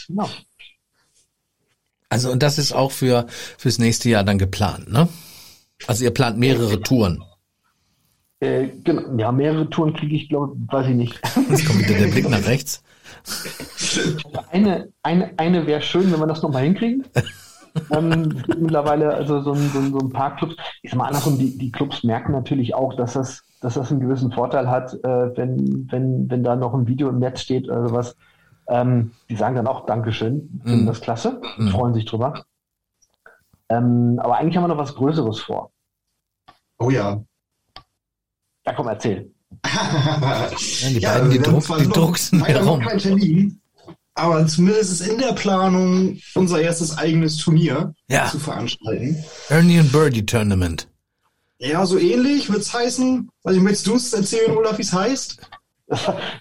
Genau. Also und das ist auch für fürs nächste Jahr dann geplant, ne? Also ihr plant mehrere Touren. Äh, genau, ja, mehrere Touren kriege ich, glaube weiß ich nicht. Jetzt kommt wieder der Blick nach rechts. Eine, eine, eine wäre schön, wenn wir das nochmal hinkriegen. ähm, mittlerweile, also so ein, so, ein, so ein paar Clubs, ich sag mal andersrum, die, die Clubs merken natürlich auch, dass das, dass das einen gewissen Vorteil hat, äh, wenn, wenn, wenn da noch ein Video im Netz steht oder sowas. Ähm, die sagen dann auch Dankeschön, finden mm. das klasse, mm. freuen sich drüber. Ähm, aber eigentlich haben wir noch was Größeres vor. Oh ja. Ja, komm, erzähl. ja, die ja, beiden, die, Druck, die drucksen herum. Kein Termin, aber zumindest ist in der Planung, unser erstes eigenes Turnier ja. zu veranstalten. Ernie and Birdie Tournament. Ja, so ähnlich wird es heißen. Also, möchtest du es erzählen, Olaf, wie es heißt?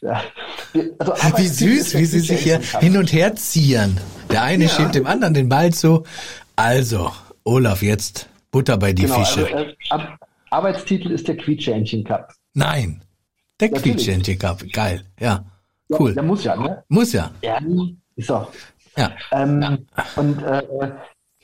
ja. also, wie süß, wie sie sich hier hin und her ziehen. Der eine ja. schiebt dem anderen den Ball zu. Also, Olaf, jetzt Butter bei die genau, Fische. Also, äh, Arbeitstitel ist der Quietschähnchen Cup. Nein, der Quietschähnchen Cup. Geil, ja. Cool. Ja, der muss ja, ne? Muss ja. Ja, ist doch. Ja. Ähm, ja. Und äh,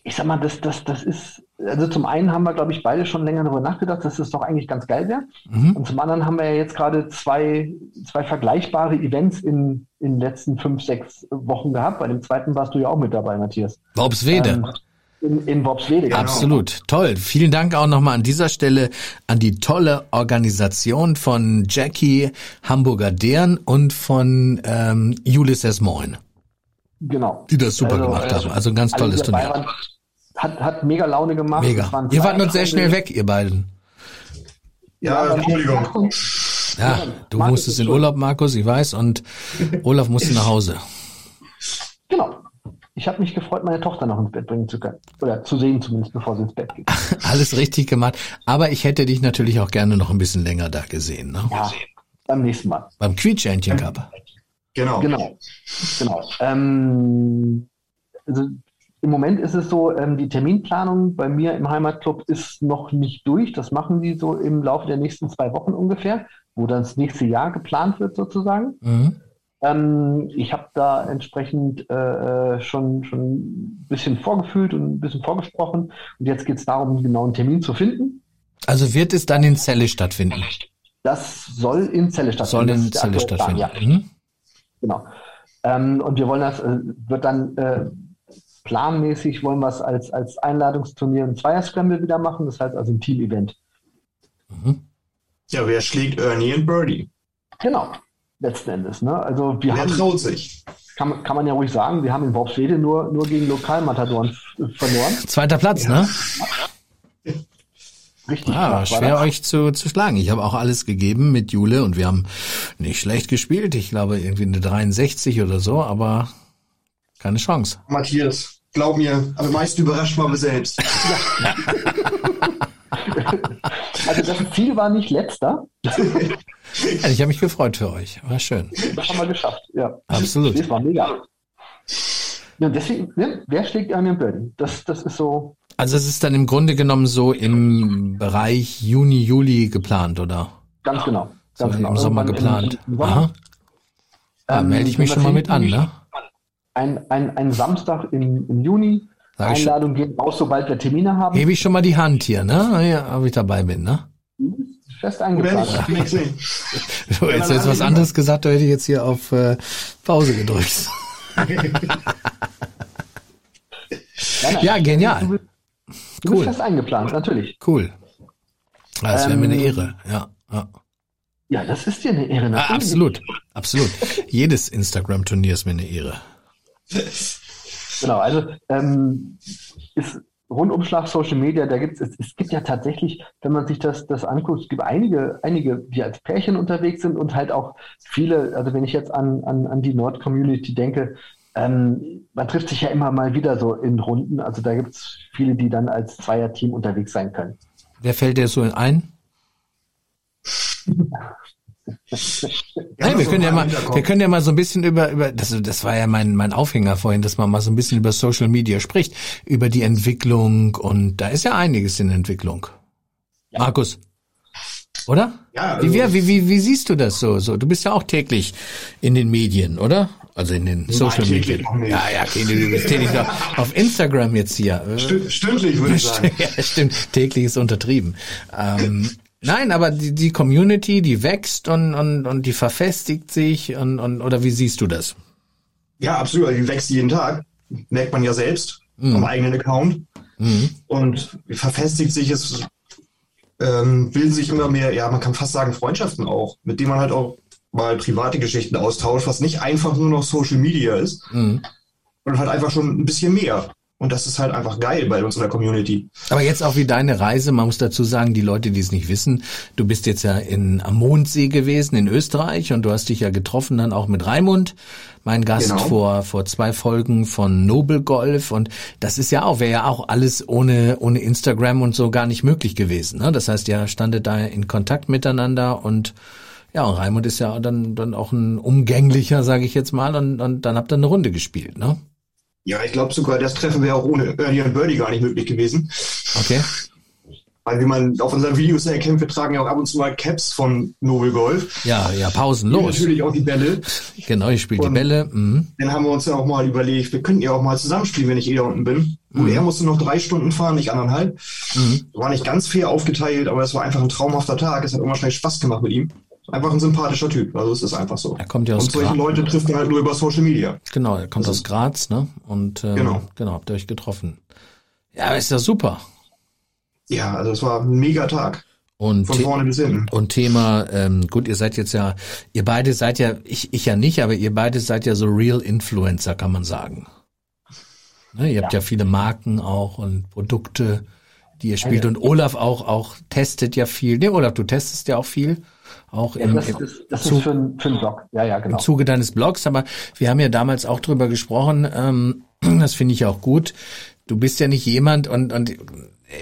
ich sag mal, das, das, das ist, also zum einen haben wir, glaube ich, beide schon länger darüber nachgedacht, dass das doch eigentlich ganz geil wäre. Mhm. Und zum anderen haben wir ja jetzt gerade zwei, zwei vergleichbare Events in, in den letzten fünf, sechs Wochen gehabt. Bei dem zweiten warst du ja auch mit dabei, Matthias. Worpswede. Ähm, in, in Worpswede. Genau. Absolut, toll. Vielen Dank auch nochmal an dieser Stelle an die tolle Organisation von Jackie Hamburger Dern und von ähm, Ulysses Moin. Genau. Die das super also, gemacht haben. Also ein ganz tolles Turnier. Waren, hat, hat mega Laune gemacht. Mega. Ihr wart nur sehr schnell weg, ihr beiden. Ja, ja Entschuldigung. Ja, du Markus musstest in Urlaub, Markus, ich weiß, und Olaf musste nach Hause. Ich habe mich gefreut, meine Tochter noch ins Bett bringen zu können. Oder zu sehen zumindest, bevor sie ins Bett geht. Alles richtig gemacht. Aber ich hätte dich natürlich auch gerne noch ein bisschen länger da gesehen. Ne? Ja, beim nächsten Mal. Beim Quietschhähnchen Cup. Genau. Genau. genau. Ähm, also im Moment ist es so, ähm, die Terminplanung bei mir im Heimatclub ist noch nicht durch. Das machen die so im Laufe der nächsten zwei Wochen ungefähr, wo dann das nächste Jahr geplant wird sozusagen. Mhm. Ähm, ich habe da entsprechend äh, äh, schon, schon ein bisschen vorgefühlt und ein bisschen vorgesprochen. Und jetzt geht es darum, genau einen Termin zu finden. Also wird es dann in Celle stattfinden? Das soll in Celle stattfinden. Soll in Celle stattfinden. Ja. Mhm. Genau. Ähm, und wir wollen das, äh, wird dann äh, planmäßig wollen wir es als, als Einladungsturnier ein Zweier-Scramble wieder machen. Das heißt also ein Team-Event. Mhm. Ja, wer schlägt Ernie und Birdie? Genau, letzten Endes. Ne? Also wir wer haben, traut sich? Kann, kann man ja ruhig sagen, wir haben in Worpswede nur, nur gegen Lokalmatadoren verloren. Zweiter Platz, ja. ne? Richtig. Ah, schwer euch zu, zu schlagen. Ich habe auch alles gegeben mit Jule und wir haben nicht schlecht gespielt. Ich glaube irgendwie eine 63 oder so, aber keine Chance. Matthias, glaub mir, am meisten überrascht waren wir selbst. also das Ziel war nicht letzter. Ja, ich habe mich gefreut für euch. War schön. Das haben wir geschafft, ja. Absolut. Das war mega. Ja, deswegen, ne, wer schlägt einen Birdie? Das, das ist so. Also es ist dann im Grunde genommen so im Bereich Juni, Juli geplant, oder? Ganz genau. Ganz so genau. Im Sommer geplant. Im, im Sommer. Aha. Da ähm, melde ich mich schon mal mit an, ne? Ein, ein, ein Samstag im, im Juni. Sag Einladung geht raus, sobald wir Termine haben. Hebe ich schon mal die Hand hier, ne? Ja, ob ich dabei bin, ne? Fest eingeplant. du hättest jetzt was anderes gesagt, da hätte ich jetzt hier auf äh, Pause gedrückt. ja, genial. Du, du cool. bist fest eingeplant, natürlich. Cool. Das wäre ähm, mir eine ähm, Ehre, ja. ja. Ja, das ist dir eine Ehre. Ah, absolut, absolut. Jedes Instagram-Turnier ist mir eine Ehre. Genau, also ähm, ist Rundumschlag Social Media, da gibt es, es gibt ja tatsächlich, wenn man sich das, das anguckt, es gibt einige, einige, die als Pärchen unterwegs sind und halt auch viele, also wenn ich jetzt an, an, an die Nord-Community denke, ähm, man trifft sich ja immer mal wieder so in Runden, also da gibt es viele, die dann als Zweierteam unterwegs sein können. Wer fällt dir so ein? Nein, wir können ja mal, wir können ja mal so ein bisschen über, über, das, das war ja mein, mein Aufhänger vorhin, dass man mal so ein bisschen über Social Media spricht, über die Entwicklung und da ist ja einiges in Entwicklung. Ja. Markus. Oder? Ja. Also wie, wie, wie, wie siehst du das so, so? Du bist ja auch täglich in den Medien, oder? Also in den Social Media. Ja, ja, okay, du bist täglich auf Instagram jetzt hier. Stündlich, würde ich sagen. Ja, stimmt. Täglich ist untertrieben. Ähm, Nein, aber die, die Community, die wächst und, und, und die verfestigt sich und, und oder wie siehst du das? Ja, absolut. Also die wächst jeden Tag. Merkt man ja selbst mhm. am eigenen Account. Mhm. Und verfestigt sich, es ähm, bilden sich immer mehr, ja, man kann fast sagen, Freundschaften auch, mit denen man halt auch mal private Geschichten austauscht, was nicht einfach nur noch Social Media ist, mhm. sondern halt einfach schon ein bisschen mehr. Und das ist halt einfach geil bei unserer Community. Aber jetzt auch wie deine Reise, man muss dazu sagen, die Leute, die es nicht wissen, du bist jetzt ja in, am Mondsee gewesen in Österreich und du hast dich ja getroffen dann auch mit Raimund, mein Gast genau. vor, vor zwei Folgen von Noble Golf und das ist ja auch, wäre ja auch alles ohne, ohne Instagram und so gar nicht möglich gewesen. Ne? Das heißt, ihr standet da in Kontakt miteinander und ja, und Raimund ist ja dann, dann auch ein umgänglicher, sage ich jetzt mal, und, und dann habt ihr eine Runde gespielt, ne? Ja, ich glaube sogar, das Treffen wäre auch ohne Ernie und Birdie gar nicht möglich gewesen. Okay. Weil wie man auf unseren Videos erkennt, wir tragen ja auch ab und zu mal Caps von Noble Golf. Ja, ja, pausenlos. Und natürlich auch die Bälle. Genau, ich spiele die Bälle. Mhm. Dann haben wir uns ja auch mal überlegt, wir könnten ja auch mal zusammenspielen, wenn ich eh da unten bin. Und mhm. er musste noch drei Stunden fahren, nicht anderthalb. Mhm. War nicht ganz fair aufgeteilt, aber es war einfach ein traumhafter Tag. Es hat immer schnell Spaß gemacht mit ihm einfach ein sympathischer Typ. Also es ist einfach so. Er kommt ja aus Und solche Graz. Leute trifft man halt nur über Social Media. Genau, er kommt das aus Graz, ne? Und ähm, genau. genau, habt ihr euch getroffen. Ja, ist ja super. Ja, also es war ein mega Tag. Und Von vorne bis hinten. Und Thema, ähm, gut, ihr seid jetzt ja, ihr beide seid ja, ich, ich ja nicht, aber ihr beide seid ja so Real Influencer, kann man sagen. Ne, ihr habt ja. ja viele Marken auch und Produkte, die ihr spielt. Und Olaf auch, auch testet ja viel. Ne, Olaf, du testest ja auch viel auch ja, im, das, ist, das Zug, ist für, für einen Blog. Ja, ja, genau. Im Zuge deines Blogs, aber wir haben ja damals auch drüber gesprochen, ähm, das finde ich auch gut. Du bist ja nicht jemand und, und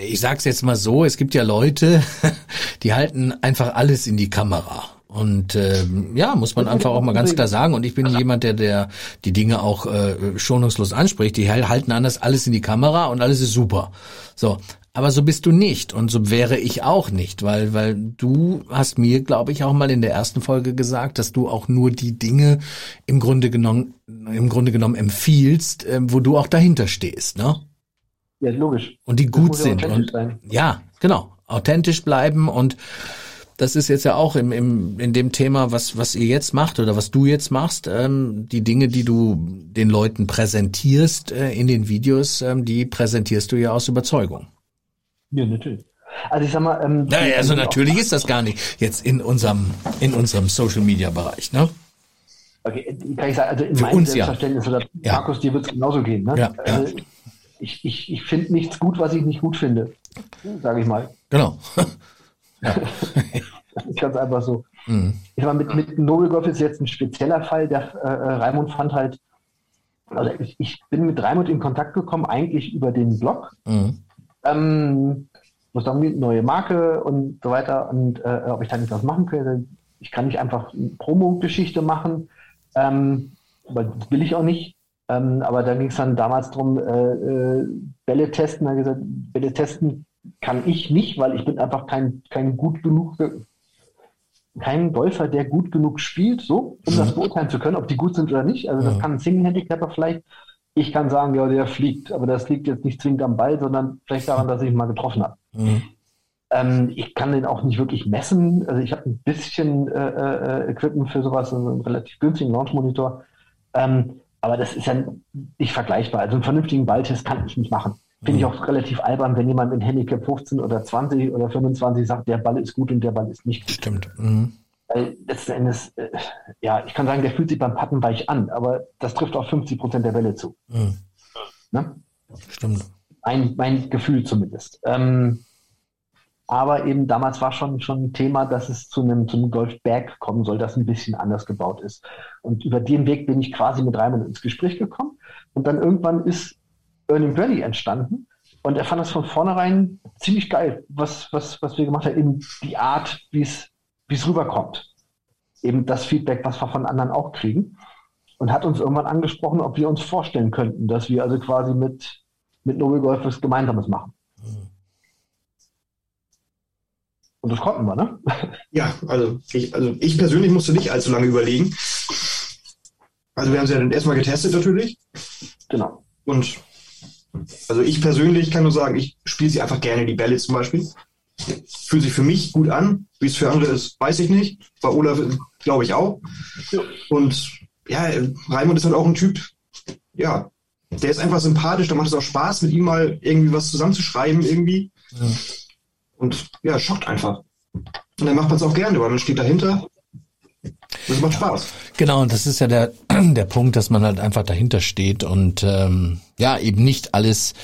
ich sag's jetzt mal so, es gibt ja Leute, die halten einfach alles in die Kamera. Und ähm, ja, muss man einfach auch mal ganz klar sagen. Und ich bin jemand, der der die Dinge auch äh, schonungslos anspricht. Die halten anders alles in die Kamera und alles ist super. So, aber so bist du nicht und so wäre ich auch nicht, weil, weil du hast mir, glaube ich, auch mal in der ersten Folge gesagt, dass du auch nur die Dinge im Grunde genommen, im Grunde genommen empfiehlst, äh, wo du auch dahinter stehst, ne? Ja, logisch. Und die gut sind. Und, ja, genau. Authentisch bleiben und das ist jetzt ja auch im, im, in dem Thema, was, was ihr jetzt macht oder was du jetzt machst, ähm, die Dinge, die du den Leuten präsentierst äh, in den Videos, ähm, die präsentierst du ja aus Überzeugung. Ja, natürlich. Also ich sag mal, ähm, naja, also natürlich ist das gar nicht jetzt in unserem in unserem Social Media Bereich, ne? Okay, kann ich sagen, also in Für meinem uns, Selbstverständnis ja. oder ja. Markus, dir wird es genauso gehen, ne? Ja, also, ja. Ich, ich, ich finde nichts gut, was ich nicht gut finde, sage ich mal. Genau. Ja. das ist ganz einfach so. Mhm. Ich meine, mit, mit Nobelgolf ist jetzt ein spezieller Fall. Der äh, äh, Raimund fand halt, also ich, ich, bin mit Raimund in Kontakt gekommen, eigentlich über den Blog. Mhm. Ähm, muss dann neue Marke und so weiter und äh, ob ich da nicht was machen könnte. Ich kann nicht einfach eine Promo-Geschichte machen, ähm, aber das will ich auch nicht. Ähm, aber da ging es dann damals darum, äh, äh, Bälle testen. Er gesagt, Bälle testen kann ich nicht, weil ich bin einfach kein, kein gut genug, kein Golfer, der gut genug spielt, so, um das mhm. beurteilen zu können, ob die gut sind oder nicht. Also das kann ein Single-Handicapper vielleicht. Ich kann sagen, ja, der fliegt, aber das liegt jetzt nicht zwingend am Ball, sondern vielleicht daran, dass ich ihn mal getroffen habe. Mhm. Ähm, ich kann den auch nicht wirklich messen. Also ich habe ein bisschen äh, äh, Equipment für sowas, also einen relativ günstigen Launch-Monitor. Ähm, aber das ist ja nicht vergleichbar. Also einen vernünftigen Balltest kann ich nicht machen. Finde ich mhm. auch relativ albern, wenn jemand mit Handicap 15 oder 20 oder 25 sagt, der Ball ist gut und der Ball ist nicht gut. Stimmt. Mhm. Weil letzten Endes, äh, ja, ich kann sagen, der fühlt sich beim Patten weich an, aber das trifft auch 50 Prozent der Bälle zu. Mhm. Ne? Stimmt. Mein, mein Gefühl zumindest. Ähm, aber eben damals war schon, schon ein Thema, dass es zu einem, zu einem Golfbag kommen soll, das ein bisschen anders gebaut ist. Und über den Weg bin ich quasi mit Raimund ins Gespräch gekommen. Und dann irgendwann ist Earning Valley entstanden. Und er fand das von vornherein ziemlich geil, was, was, was wir gemacht haben, eben die Art, wie es wie es rüberkommt. Eben das Feedback, was wir von anderen auch kriegen. Und hat uns irgendwann angesprochen, ob wir uns vorstellen könnten, dass wir also quasi mit, mit Nobel Golf was Gemeinsames machen. Und das konnten wir, ne? Ja, also ich, also ich persönlich musste nicht allzu lange überlegen. Also wir haben sie ja dann erstmal getestet natürlich. Genau. Und also ich persönlich kann nur sagen, ich spiele sie einfach gerne, die Bälle zum Beispiel. Fühlt sich für mich gut an. Wie es für andere ist, weiß ich nicht. Bei Olaf glaube ich auch. Und ja, Raimund ist halt auch ein Typ, ja, der ist einfach sympathisch, da macht es auch Spaß, mit ihm mal irgendwie was zusammenzuschreiben irgendwie. Ja. Und ja, schockt einfach. Und dann macht man es auch gerne, weil man steht dahinter das macht Spaß. Genau, und das ist ja der, der Punkt, dass man halt einfach dahinter steht und ähm, ja, eben nicht alles,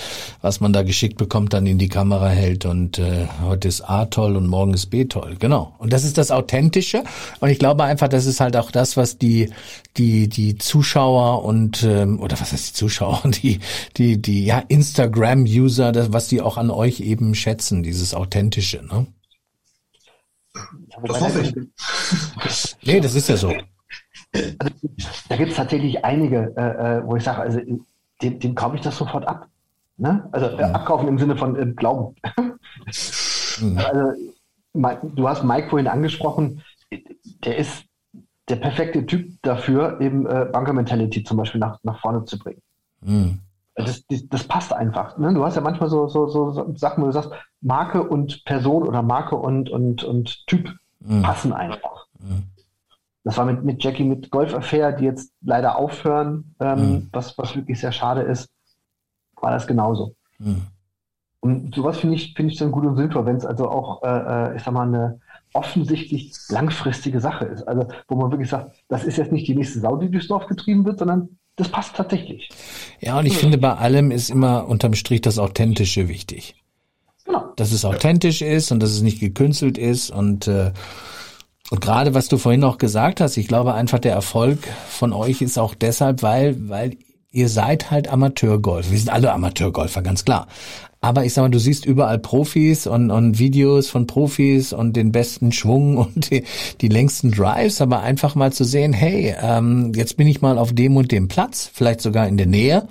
was man da geschickt bekommt, dann in die Kamera hält und äh, heute ist A toll und morgen ist B toll. Genau. Und das ist das Authentische. Und ich glaube einfach, das ist halt auch das, was die, die, die Zuschauer und ähm, oder was heißt die Zuschauer, die, die, die ja, Instagram-User, das, was die auch an euch eben schätzen, dieses Authentische, ne? Das hoffe ich. nee, das ist ja so. Also, da gibt es tatsächlich einige, äh, äh, wo ich sage, also dem, dem kaufe ich das sofort ab. Ne? Also äh, abkaufen im Sinne von äh, Glauben. mhm. also, du hast Mike vorhin angesprochen, der ist der perfekte Typ dafür, eben äh, Banker Mentality zum Beispiel nach, nach vorne zu bringen. Mhm. Das, das, das, passt einfach. Ne? Du hast ja manchmal so, so, so Sachen, wo du sagst, Marke und Person oder Marke und, und, und Typ mhm. passen einfach. Mhm. Das war mit, mit Jackie mit Golf Affair, die jetzt leider aufhören, ähm, mhm. was, was wirklich sehr schade ist, war das genauso. Mhm. Und sowas finde ich, finde ich dann gut und sinnvoll, wenn es also auch, äh, äh, ich sag mal, eine offensichtlich langfristige Sache ist. Also, wo man wirklich sagt, das ist jetzt nicht die nächste Sau, die durchs Dorf getrieben wird, sondern das passt tatsächlich. Ja, und ich ja. finde, bei allem ist immer unterm Strich das Authentische wichtig. Genau. Dass es authentisch ist und dass es nicht gekünstelt ist und äh, und gerade was du vorhin noch gesagt hast, ich glaube einfach der Erfolg von euch ist auch deshalb, weil weil ihr seid halt Amateurgolf. Wir sind alle Amateurgolfer, ganz klar. Aber ich sag mal, du siehst überall Profis und, und Videos von Profis und den besten Schwung und die, die längsten Drives, aber einfach mal zu sehen, hey, ähm, jetzt bin ich mal auf dem und dem Platz, vielleicht sogar in der Nähe,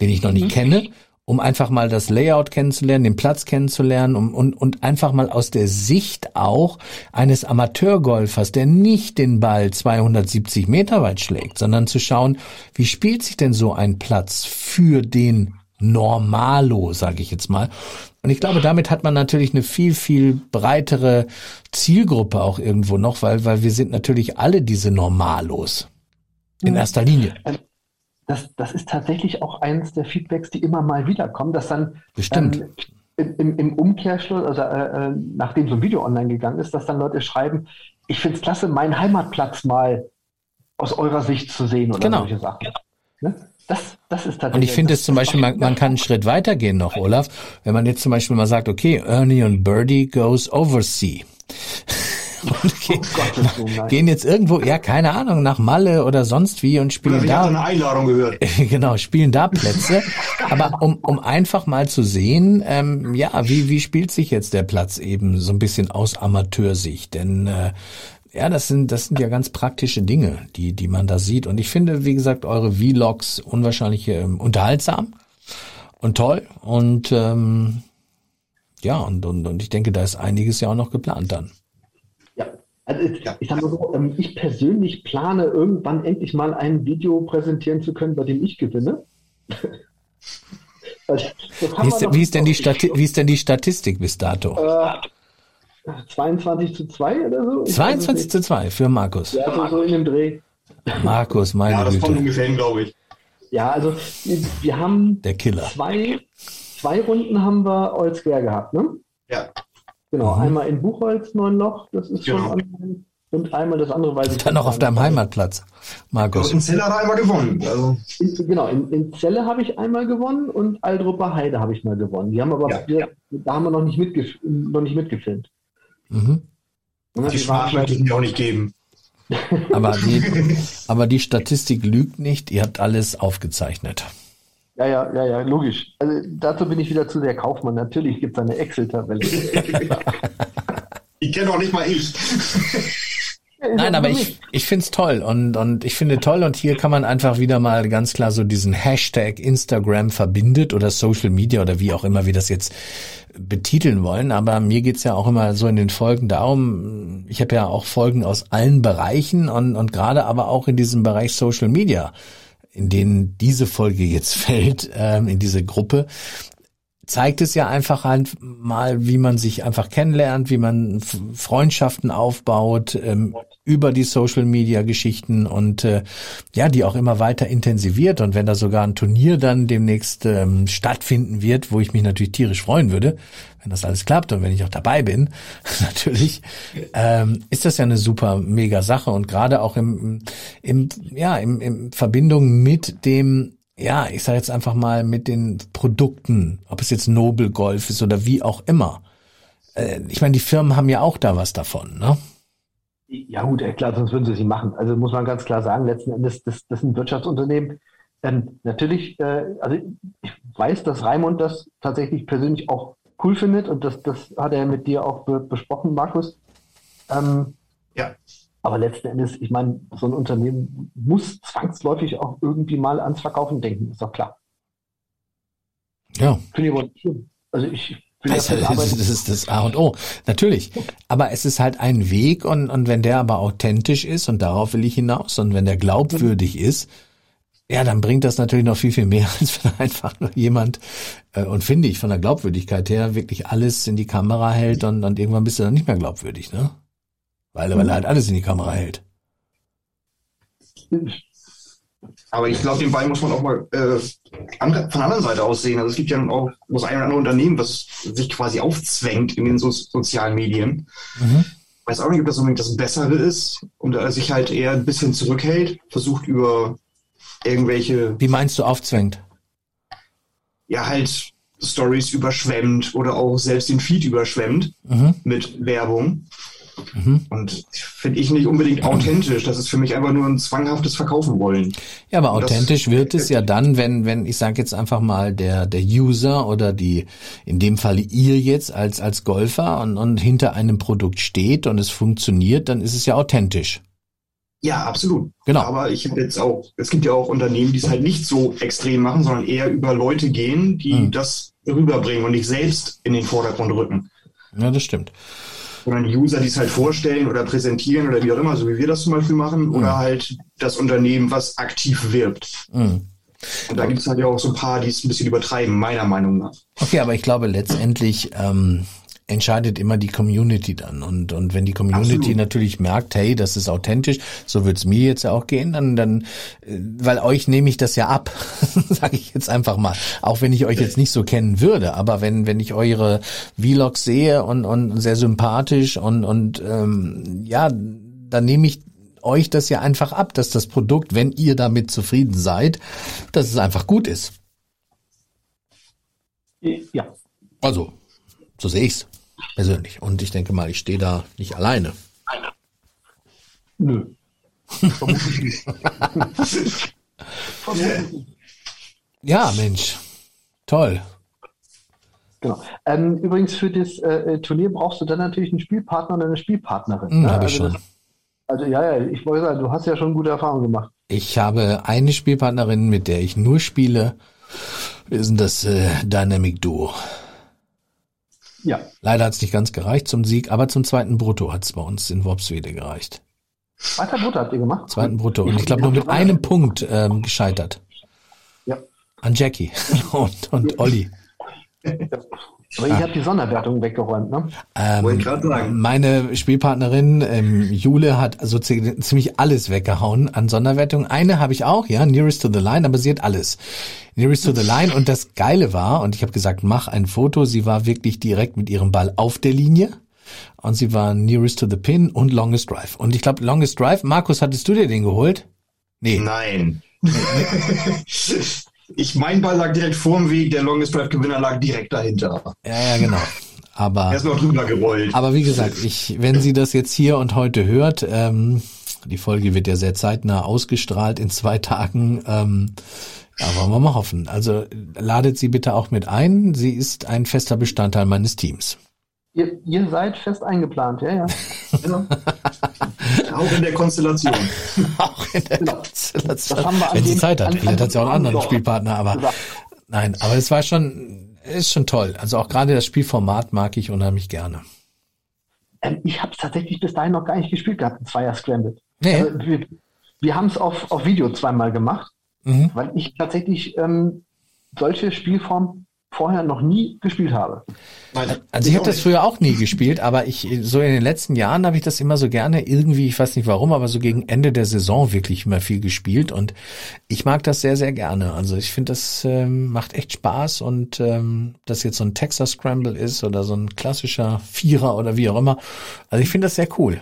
den ich noch nicht mhm. kenne, um einfach mal das Layout kennenzulernen, den Platz kennenzulernen um, und, und einfach mal aus der Sicht auch eines Amateurgolfers, der nicht den Ball 270 Meter weit schlägt, sondern zu schauen, wie spielt sich denn so ein Platz für den Normalo, sage ich jetzt mal. Und ich glaube, damit hat man natürlich eine viel, viel breitere Zielgruppe auch irgendwo noch, weil, weil wir sind natürlich alle diese Normalos. In erster Linie. Ähm, das, das ist tatsächlich auch eines der Feedbacks, die immer mal wieder kommen, dass dann Bestimmt. Ähm, im, im Umkehrschluss, also äh, äh, nachdem so ein Video online gegangen ist, dass dann Leute schreiben, ich finde es klasse, meinen Heimatplatz mal aus eurer Sicht zu sehen oder genau. solche Sachen. Ne? Das, das ist tatsächlich. Und ich finde es zum Beispiel, man, man kann einen Schritt weitergehen noch, Olaf, wenn man jetzt zum Beispiel mal sagt, okay, Ernie und Birdie goes oversea. Und gehen, oh gehen jetzt irgendwo, ja, keine Ahnung, nach Malle oder sonst wie und spielen ich da. eine Einladung gehört. genau, spielen da Plätze. Aber um, um einfach mal zu sehen, ähm, ja, wie, wie spielt sich jetzt der Platz eben so ein bisschen aus Amateursicht? Denn äh, ja, das sind, das sind ja ganz praktische Dinge, die, die man da sieht. Und ich finde, wie gesagt, eure Vlogs unwahrscheinlich ähm, unterhaltsam und toll. Und ähm, ja, und, und, und ich denke, da ist einiges ja auch noch geplant dann. Ja, also ich, ich sag mal so, ähm, ich persönlich plane irgendwann endlich mal ein Video präsentieren zu können, bei dem ich gewinne. wie, ist, wie, ist denn die Stati wie ist denn die Statistik bis dato? Äh, 22 zu 2 oder so? Ich 22 zu 2 für Markus. Ja, so, so in dem Dreh. Markus, meine Güte. Ja, das kommt ungefähr glaube ich. Ja, also wir haben Der Killer. Zwei, zwei Runden haben wir Olsquare gehabt, ne? Ja. Genau, mhm. einmal in Buchholz, Neun Loch, das ist genau. schon online. Und einmal das andere weiß ich. Dann noch auf deinem Heimatplatz, Markus. in Celle hat er einmal gewonnen. Also. In, genau, in, in Celle habe ich einmal gewonnen und Aldrupper Heide habe ich mal gewonnen. Die haben aber, ja. wir, da haben wir noch nicht, mitgef noch nicht mitgefilmt. Mhm. Die Schwachen möchte ich mir auch nicht geben. Aber die, aber die Statistik lügt nicht, ihr habt alles aufgezeichnet. Ja, ja, ja, ja, logisch. Also dazu bin ich wieder zu sehr Kaufmann. Natürlich gibt es eine Excel-Tabelle. die kenne auch nicht mal ich. Nein, aber ich, ich find's toll und, und ich finde toll und hier kann man einfach wieder mal ganz klar so diesen Hashtag Instagram verbindet oder Social Media oder wie auch immer wir das jetzt betiteln wollen. Aber mir geht's ja auch immer so in den Folgen darum, ich habe ja auch Folgen aus allen Bereichen und, und gerade aber auch in diesem Bereich Social Media in denen diese Folge jetzt fällt, ähm, in diese Gruppe, zeigt es ja einfach halt mal, wie man sich einfach kennenlernt, wie man Freundschaften aufbaut ähm, über die Social Media Geschichten und äh, ja, die auch immer weiter intensiviert und wenn da sogar ein Turnier dann demnächst ähm, stattfinden wird, wo ich mich natürlich tierisch freuen würde, wenn das alles klappt und wenn ich auch dabei bin, natürlich, ähm, ist das ja eine super mega Sache und gerade auch im, im ja, im, im Verbindung mit dem ja, ich sage jetzt einfach mal mit den Produkten, ob es jetzt Nobel Golf ist oder wie auch immer. Äh, ich meine, die Firmen haben ja auch da was davon, ne? Ja gut, klar, sonst würden sie es nicht machen. Also muss man ganz klar sagen, letzten Endes, das, das sind Wirtschaftsunternehmen. Ähm, natürlich, äh, also ich weiß, dass Raimund das tatsächlich persönlich auch cool findet und das, das hat er mit dir auch be besprochen, Markus. Ähm, ja. Aber letzten Endes, ich meine, so ein Unternehmen muss zwangsläufig auch irgendwie mal ans Verkaufen denken, ist doch klar. Ja. Finde ich aber schön. Also ich also, das ist das A und O, natürlich. Aber es ist halt ein Weg und, und wenn der aber authentisch ist und darauf will ich hinaus und wenn der glaubwürdig ist, ja, dann bringt das natürlich noch viel, viel mehr, als wenn einfach nur jemand, äh, und finde ich von der Glaubwürdigkeit her, wirklich alles in die Kamera hält und, und irgendwann bist du dann nicht mehr glaubwürdig, ne? Weil, weil er halt alles in die Kamera hält. Aber ich glaube, den Ball muss man auch mal äh, von der anderen Seite aus sehen. Also es gibt ja auch das ein oder andere Unternehmen, was sich quasi aufzwängt in den so sozialen Medien. Mhm. Ich weiß auch nicht, ob das unbedingt das Bessere ist und er sich halt eher ein bisschen zurückhält, versucht über irgendwelche. Wie meinst du aufzwängt? Ja, halt Stories überschwemmt oder auch selbst den Feed überschwemmt mhm. mit Werbung. Mhm. Und finde ich nicht unbedingt authentisch. Das ist für mich einfach nur ein zwanghaftes Verkaufen wollen. Ja, aber authentisch das, wird es ja dann, wenn, wenn ich sage jetzt einfach mal der der User oder die, in dem Fall ihr jetzt als als Golfer und, und hinter einem Produkt steht und es funktioniert, dann ist es ja authentisch. Ja, absolut. Genau. Aber ich habe jetzt auch, es gibt ja auch Unternehmen, die es halt nicht so extrem machen, sondern eher über Leute gehen, die mhm. das rüberbringen und nicht selbst in den Vordergrund rücken. Ja, das stimmt sondern die User, die es halt vorstellen oder präsentieren oder wie auch immer, so wie wir das zum Beispiel machen, mhm. oder halt das Unternehmen, was aktiv wirbt. Mhm. Und da gibt es halt ja auch so ein paar, die es ein bisschen übertreiben, meiner Meinung nach. Okay, aber ich glaube letztendlich ähm, entscheidet immer die Community dann. Und, und wenn die Community Absolut. natürlich merkt, hey, das ist authentisch, so wird's mir jetzt ja auch gehen, dann, dann, äh, weil euch nehme ich das ja ab, sage ich jetzt einfach mal. Auch wenn ich euch jetzt nicht so kennen würde, aber wenn, wenn ich eure Vlogs sehe und, und sehr sympathisch und, und ähm, ja, dann nehme ich euch das ja einfach ab, dass das Produkt, wenn ihr damit zufrieden seid, dass es einfach gut ist. Ja. Also, so sehe ich's persönlich. Und ich denke mal, ich stehe da nicht alleine. Nö. ja, Mensch. Toll. Genau. Ähm, übrigens für das äh, Turnier brauchst du dann natürlich einen Spielpartner oder eine Spielpartnerin. Hm, ne? Habe ich also schon. Das, also ja, ja, ich wollte sagen, du hast ja schon gute Erfahrungen gemacht. Ich habe eine Spielpartnerin, mit der ich nur spiele. Wir sind das äh, Dynamic Duo. Ja. Leider hat es nicht ganz gereicht zum Sieg, aber zum zweiten Brutto hat es bei uns in Worpswede gereicht. Zweiter Brutto habt ihr gemacht? Zweiten Brutto. Und ich glaube nur mit einem Punkt ähm, gescheitert. Ja. An Jackie und, und Olli. Aber ihr ah. habt die Sonderwertung weggeräumt, ne? Ähm, Wollte ich gerade sagen. Meine Spielpartnerin ähm, Jule hat so ziemlich alles weggehauen an Sonderwertung. Eine habe ich auch, ja, Nearest to the Line, aber sie hat alles. Nearest to the Line und das Geile war, und ich habe gesagt, mach ein Foto, sie war wirklich direkt mit ihrem Ball auf der Linie. Und sie war Nearest to the Pin und Longest Drive. Und ich glaube, Longest Drive, Markus, hattest du dir den geholt? Nee. Nein. Ich, mein Ball lag direkt vorm Weg, der Longest Drive Gewinner lag direkt dahinter. Ja, ja, genau. Aber, er ist noch drüber gerollt. Aber wie gesagt, ich, wenn sie das jetzt hier und heute hört, ähm, die Folge wird ja sehr zeitnah ausgestrahlt in zwei Tagen. Ähm, ja, wollen wir mal hoffen. Also ladet sie bitte auch mit ein. Sie ist ein fester Bestandteil meines Teams. Ihr, ihr seid fest eingeplant, ja, ja. Genau. Auch in der Konstellation. auch in der genau. Konstellation. Wenn sie Zeit hat. Vielleicht hat sie auch einen anderen Spielpartner, aber nein, aber es war schon, ist schon toll. Also auch gerade das Spielformat mag ich unheimlich gerne. Ähm, ich habe es tatsächlich bis dahin noch gar nicht gespielt gehabt, ein Zweier Scramble. Nee. Also wir wir haben es auf, auf Video zweimal gemacht, mhm. weil ich tatsächlich ähm, solche Spielformen vorher noch nie gespielt habe. Also ich habe das früher auch nie gespielt, aber ich so in den letzten Jahren habe ich das immer so gerne irgendwie, ich weiß nicht warum, aber so gegen Ende der Saison wirklich immer viel gespielt und ich mag das sehr sehr gerne. Also ich finde das ähm, macht echt Spaß und ähm, das jetzt so ein Texas Scramble ist oder so ein klassischer Vierer oder wie auch immer. Also ich finde das sehr cool.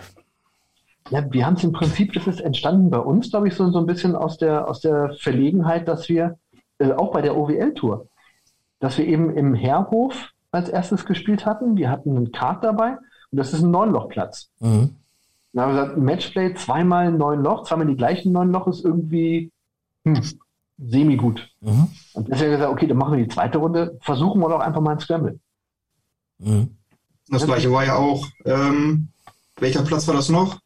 Ja, wir haben es im Prinzip, das ist entstanden bei uns, glaube ich, so, so ein bisschen aus der aus der Verlegenheit, dass wir äh, auch bei der OWL Tour dass wir eben im Herrhof als erstes gespielt hatten. Wir hatten einen Kart dabei und das ist ein Neunlochplatz. Mhm. Dann haben wir gesagt, Matchplay zweimal neun Loch, zweimal die gleichen neun Loch ist irgendwie hm, semi-gut. Mhm. Und deswegen gesagt, okay, dann machen wir die zweite Runde, versuchen wir doch einfach mal ein Scramble. Mhm. Das gleiche war ja auch, ähm, welcher Platz war das noch?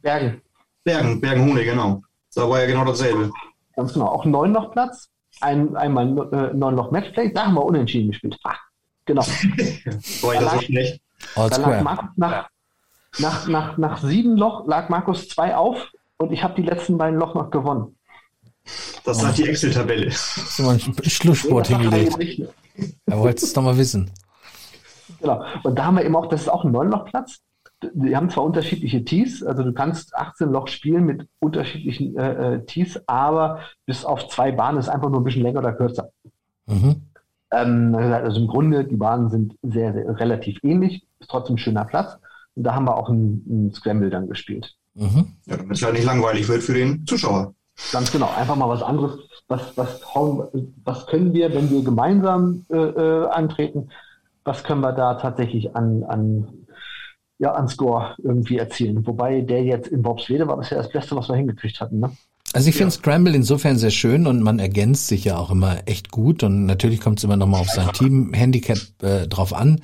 Bergen. Bergen, Bergen-Honig, genau. Da war ja genau dasselbe. Ganz genau, auch ein Neunlochplatz ein, einmal äh, neun Loch Matchplay, da haben wir unentschieden gespielt. Ah, genau. War das so schlecht? Da lag Markus nach, nach, nach, nach sieben Loch lag Markus zwei auf und ich habe die letzten beiden Loch noch gewonnen. Das sagt die Excel-Tabelle. Einen Schlusssport hingelegt. Er wollte es doch mal wissen. Genau. Und da haben wir eben auch, das ist auch ein Neunlochplatz die haben zwar unterschiedliche Tees, also du kannst 18 Loch spielen mit unterschiedlichen äh, äh, Tees, aber bis auf zwei Bahnen ist einfach nur ein bisschen länger oder kürzer. Mhm. Ähm, also im Grunde, die Bahnen sind sehr, sehr relativ ähnlich, ist trotzdem ein schöner Platz. Und da haben wir auch ein Scramble dann gespielt. Mhm. Ja, damit es halt nicht langweilig wird für den Zuschauer. Ganz genau, einfach mal was anderes. Was, was, was können wir, wenn wir gemeinsam äh, äh, antreten, was können wir da tatsächlich an, an ja, an Score irgendwie erzielen. Wobei der jetzt in Bobswede war bisher das Beste, was wir hingekriegt hatten. Ne? Also ich finde ja. Scramble insofern sehr schön und man ergänzt sich ja auch immer echt gut und natürlich kommt es immer nochmal auf sein Team-Handicap äh, drauf an.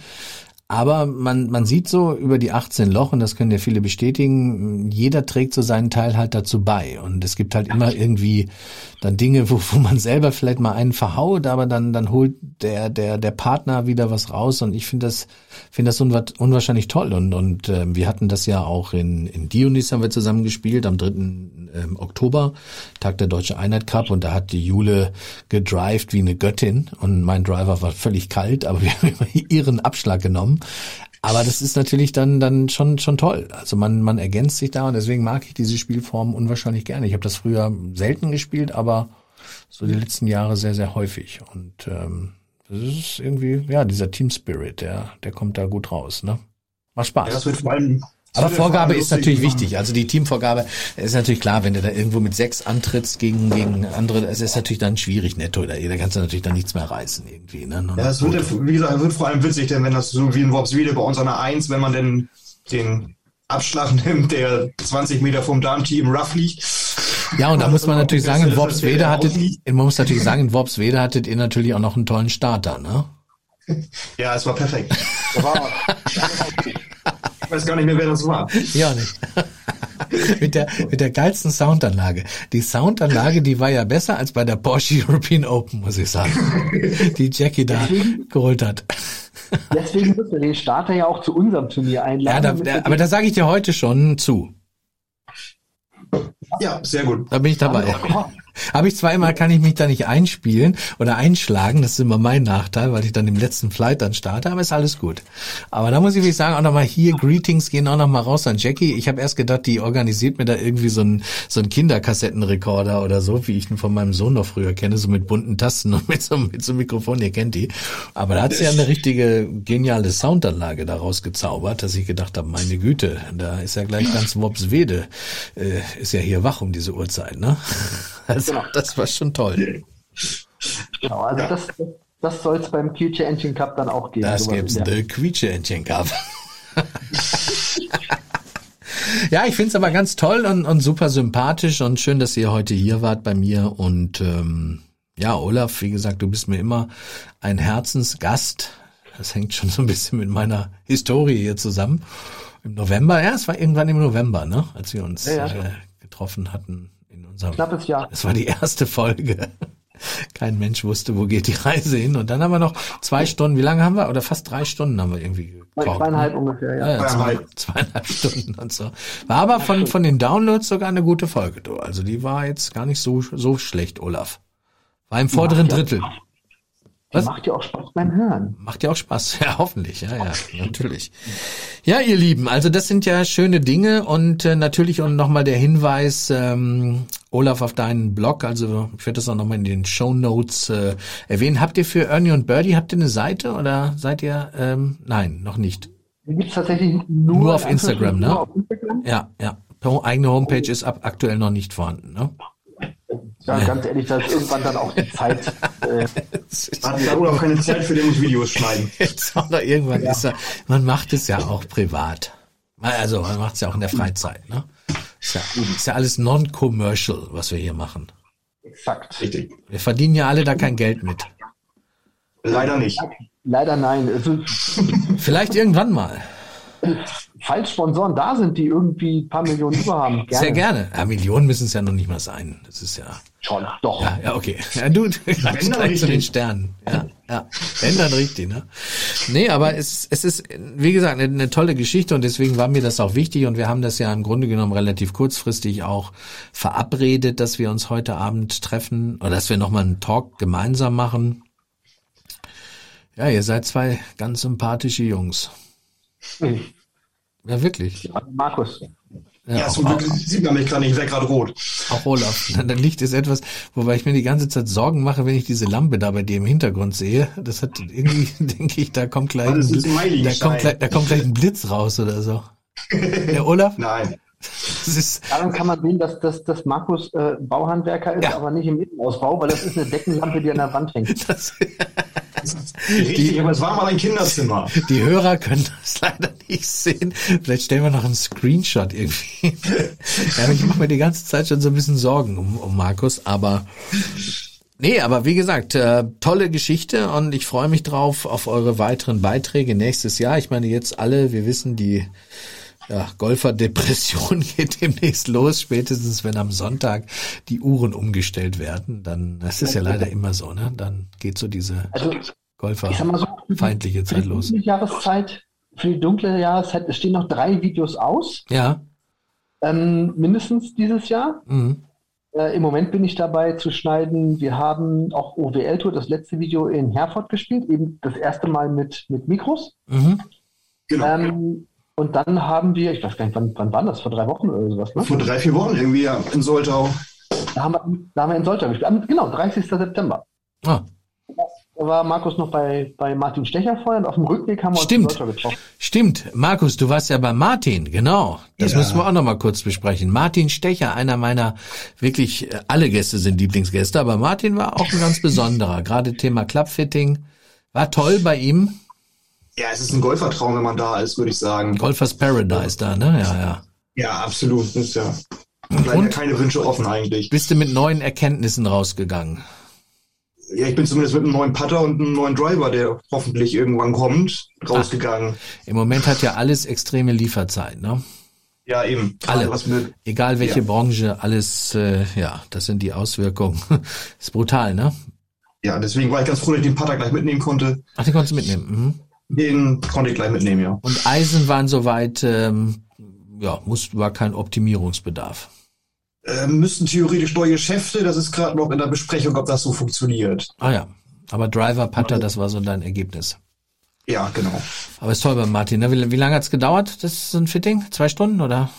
Aber man, man sieht so über die 18 Loch, und das können ja viele bestätigen, jeder trägt so seinen Teil halt dazu bei. Und es gibt halt immer irgendwie dann Dinge, wo, wo man selber vielleicht mal einen verhaut, aber dann, dann holt der, der, der Partner wieder was raus. Und ich finde das, finde das unwahrscheinlich toll. Und, und äh, wir hatten das ja auch in, in Dionys haben wir zusammen gespielt am 3. Ähm, Oktober, Tag der Deutsche Einheit Cup. Und da hat die Jule gedrived wie eine Göttin. Und mein Driver war völlig kalt, aber wir haben ihren Abschlag genommen. Aber das ist natürlich dann dann schon schon toll. Also man man ergänzt sich da und deswegen mag ich diese Spielform unwahrscheinlich gerne. Ich habe das früher selten gespielt, aber so die letzten Jahre sehr sehr häufig und ähm, das ist irgendwie ja dieser Team Spirit, der der kommt da gut raus, ne? Macht Spaß. Ja, das wird vor allem aber Vorgabe ist natürlich wichtig. Also die Teamvorgabe ist natürlich klar, wenn du da irgendwo mit sechs antrittst gegen, gegen andere, es ist natürlich dann schwierig netto. Da, da kannst du natürlich dann nichts mehr reißen irgendwie. Ne? ja, es wird, wie gesagt, wird vor allem witzig, denn wenn das so wie in Worpswede bei uns an der Eins, wenn man denn den Abschlag nimmt, der 20 Meter vom Darmteam rough liegt. Ja, und da muss man natürlich sagen, in Worpswede hattet, man muss natürlich sagen, in Worpswede hattet ihr natürlich auch noch einen tollen Starter, ne? Ja, es war perfekt. Ich weiß gar nicht mehr, wer das war. Ja, nicht. mit, der, mit der geilsten Soundanlage. Die Soundanlage, die war ja besser als bei der Porsche European Open, muss ich sagen. Die Jackie da deswegen, geholt hat. Deswegen müssen wir den Starter ja auch zu unserem Turnier einladen. Ja, da, da, aber da sage ich dir heute schon zu. Ja, sehr gut. Da bin ich dabei. Habe ich zweimal, kann ich mich da nicht einspielen oder einschlagen. Das ist immer mein Nachteil, weil ich dann im letzten Flight dann starte, aber ist alles gut. Aber da muss ich wirklich sagen, auch nochmal hier Greetings gehen auch nochmal raus an Jackie. Ich habe erst gedacht, die organisiert mir da irgendwie so einen so einen Kinderkassettenrekorder oder so, wie ich ihn von meinem Sohn noch früher kenne, so mit bunten Tasten und mit so, mit so einem Mikrofon, ihr kennt die. Aber da hat sie ja eine richtige geniale Soundanlage daraus gezaubert, dass ich gedacht habe, meine Güte, da ist ja gleich ganz Wopswede, äh, ist ja hier wach um diese Uhrzeit, ne? Also, genau. das war schon toll. Genau, also das, das soll es beim Quietsche Engine Cup dann auch geben. Das gibt's, der Quietsche Engine Cup. ja, ich finde es aber ganz toll und, und super sympathisch und schön, dass ihr heute hier wart bei mir. Und ähm, ja, Olaf, wie gesagt, du bist mir immer ein Herzensgast. Das hängt schon so ein bisschen mit meiner Historie hier zusammen. Im November, ja, es war irgendwann im November, ne, als wir uns ja, ja. Äh, getroffen hatten unser, Knappes Jahr. Das war die erste Folge. Kein Mensch wusste, wo geht die Reise hin. Und dann haben wir noch zwei Stunden, wie lange haben wir? Oder fast drei Stunden haben wir irgendwie gebraucht. Zweieinhalb ne? ungefähr, ja. ja, zwei, zweieinhalb Stunden und so. War aber von, von den Downloads sogar eine gute Folge, du. Also die war jetzt gar nicht so, so schlecht, Olaf. War im vorderen Drittel. Was? Macht ja auch Spaß beim Hören. Macht ja auch Spaß, ja, hoffentlich, ja, ja, natürlich. Ja, ihr Lieben, also das sind ja schöne Dinge und äh, natürlich und nochmal der Hinweis, ähm, Olaf, auf deinen Blog, also ich werde das auch nochmal in den Show Notes äh, erwähnen. Habt ihr für Ernie und Birdie, habt ihr eine Seite oder seid ihr, ähm, nein, noch nicht? Die gibt's tatsächlich nur, nur auf Instagram, ne? Auf Instagram? Ja, ja. Eigene Homepage ist ab aktuell noch nicht vorhanden, ne? Ja, ganz ehrlich, da ist irgendwann dann auch die Zeit. Äh, Hat da auch keine Zeit für den Videos schneiden. Jetzt oder irgendwann ja. ist er, man macht es ja auch privat. Also man macht es ja auch in der Freizeit, ne? Ist ja, ist ja alles non-commercial, was wir hier machen. Exakt. Richtig. Wir verdienen ja alle da kein Geld mit. Leider nicht. Leider nein. Vielleicht irgendwann mal falls Sponsoren da sind, die irgendwie ein paar Millionen über haben. Gerne. Sehr gerne. Ja, Millionen müssen es ja noch nicht mal sein. Das ist ja. Schon, doch. Ja, ja okay. Ja, du greifst gleich zu den Sternen. Ja, ja. Wenn dann richtig, ne? Nee, aber es, es ist, wie gesagt, eine, eine tolle Geschichte und deswegen war mir das auch wichtig und wir haben das ja im Grunde genommen relativ kurzfristig auch verabredet, dass wir uns heute Abend treffen oder dass wir nochmal einen Talk gemeinsam machen. Ja, ihr seid zwei ganz sympathische Jungs. Ja, wirklich. Ja, Markus. Ja, ja zum Glück sieht man mich gerade nicht, ich wäre gerade rot. Auch Olaf. Dann Licht ist etwas, wobei ich mir die ganze Zeit Sorgen mache, wenn ich diese Lampe da bei dir im Hintergrund sehe. Das hat irgendwie, denke ich, da kommt gleich, ein, da kommt gleich, da kommt gleich ein Blitz raus oder so. Der Olaf? Nein. Das ist Daran kann man sehen, dass, dass, dass Markus äh, Bauhandwerker ist, ja. aber nicht im Innenausbau, weil das ist eine Deckenlampe, die an der Wand hängt. Das, Richtig, die, aber es war mal ein Kinderzimmer. Die Hörer können das leider nicht sehen. Vielleicht stellen wir noch einen Screenshot irgendwie. ja, ich mache mir die ganze Zeit schon so ein bisschen Sorgen um, um Markus, aber Nee, aber wie gesagt, äh, tolle Geschichte und ich freue mich drauf auf eure weiteren Beiträge nächstes Jahr. Ich meine jetzt alle, wir wissen, die ja, Golferdepression geht demnächst los, spätestens wenn am Sonntag die Uhren umgestellt werden. Dann, das ist ja leider immer so, ne? Dann geht so diese also, Golferfeindliche so, Zeit los. Für die Jahreszeit, für die dunkle Jahreszeit, es stehen noch drei Videos aus. Ja. Ähm, mindestens dieses Jahr. Mhm. Äh, Im Moment bin ich dabei zu schneiden. Wir haben auch OWL Tour, das letzte Video in Herford gespielt, eben das erste Mal mit, mit Mikros. Mhm. Genau. Ähm, und dann haben wir, ich weiß gar nicht, wann, wann war das? Vor drei Wochen oder sowas? Ne? Vor drei, vier Wochen irgendwie ja, in Soltau. Da haben wir, da haben wir in Soltau gespielt. Genau, 30. September. Ah. Da war Markus noch bei, bei Martin Stecher vorher und auf dem Rückweg haben wir Stimmt. uns getroffen. Stimmt. Markus, du warst ja bei Martin, genau. Das ja. müssen wir auch noch mal kurz besprechen. Martin Stecher, einer meiner wirklich, äh, alle Gäste sind Lieblingsgäste, aber Martin war auch ein ganz besonderer. Gerade Thema Clubfitting. War toll bei ihm. Ja, es ist ein Golfertraum, wenn man da ist, würde ich sagen. Golfers Paradise da, ne? Ja, ja. Ja, absolut. Ist ja. Und keine Wünsche offen eigentlich. Bist du mit neuen Erkenntnissen rausgegangen? ja, ich bin zumindest mit einem neuen Putter und einem neuen Driver, der hoffentlich irgendwann kommt, rausgegangen. Ach, Im Moment hat ja alles extreme Lieferzeit, ne? Ja, eben. Alle. Egal welche ja. Branche, alles, äh, ja, das sind die Auswirkungen. ist brutal, ne? Ja, deswegen war ich ganz froh, dass ich den Putter gleich mitnehmen konnte. Ach, den konntest du mitnehmen? Mhm. Den konnte ich gleich mitnehmen, ja. Und Eisen waren soweit, ähm, ja, muss, war kein Optimierungsbedarf. Äh, müssten theoretisch neue Geschäfte, das ist gerade noch in der Besprechung, ob das so funktioniert. Ah ja, aber Driver, Putter, das war so dein Ergebnis. Ja, genau. Aber ist toll bei Martin. Ne? Wie, wie lange hat's gedauert, das ist ein Fitting? Zwei Stunden oder?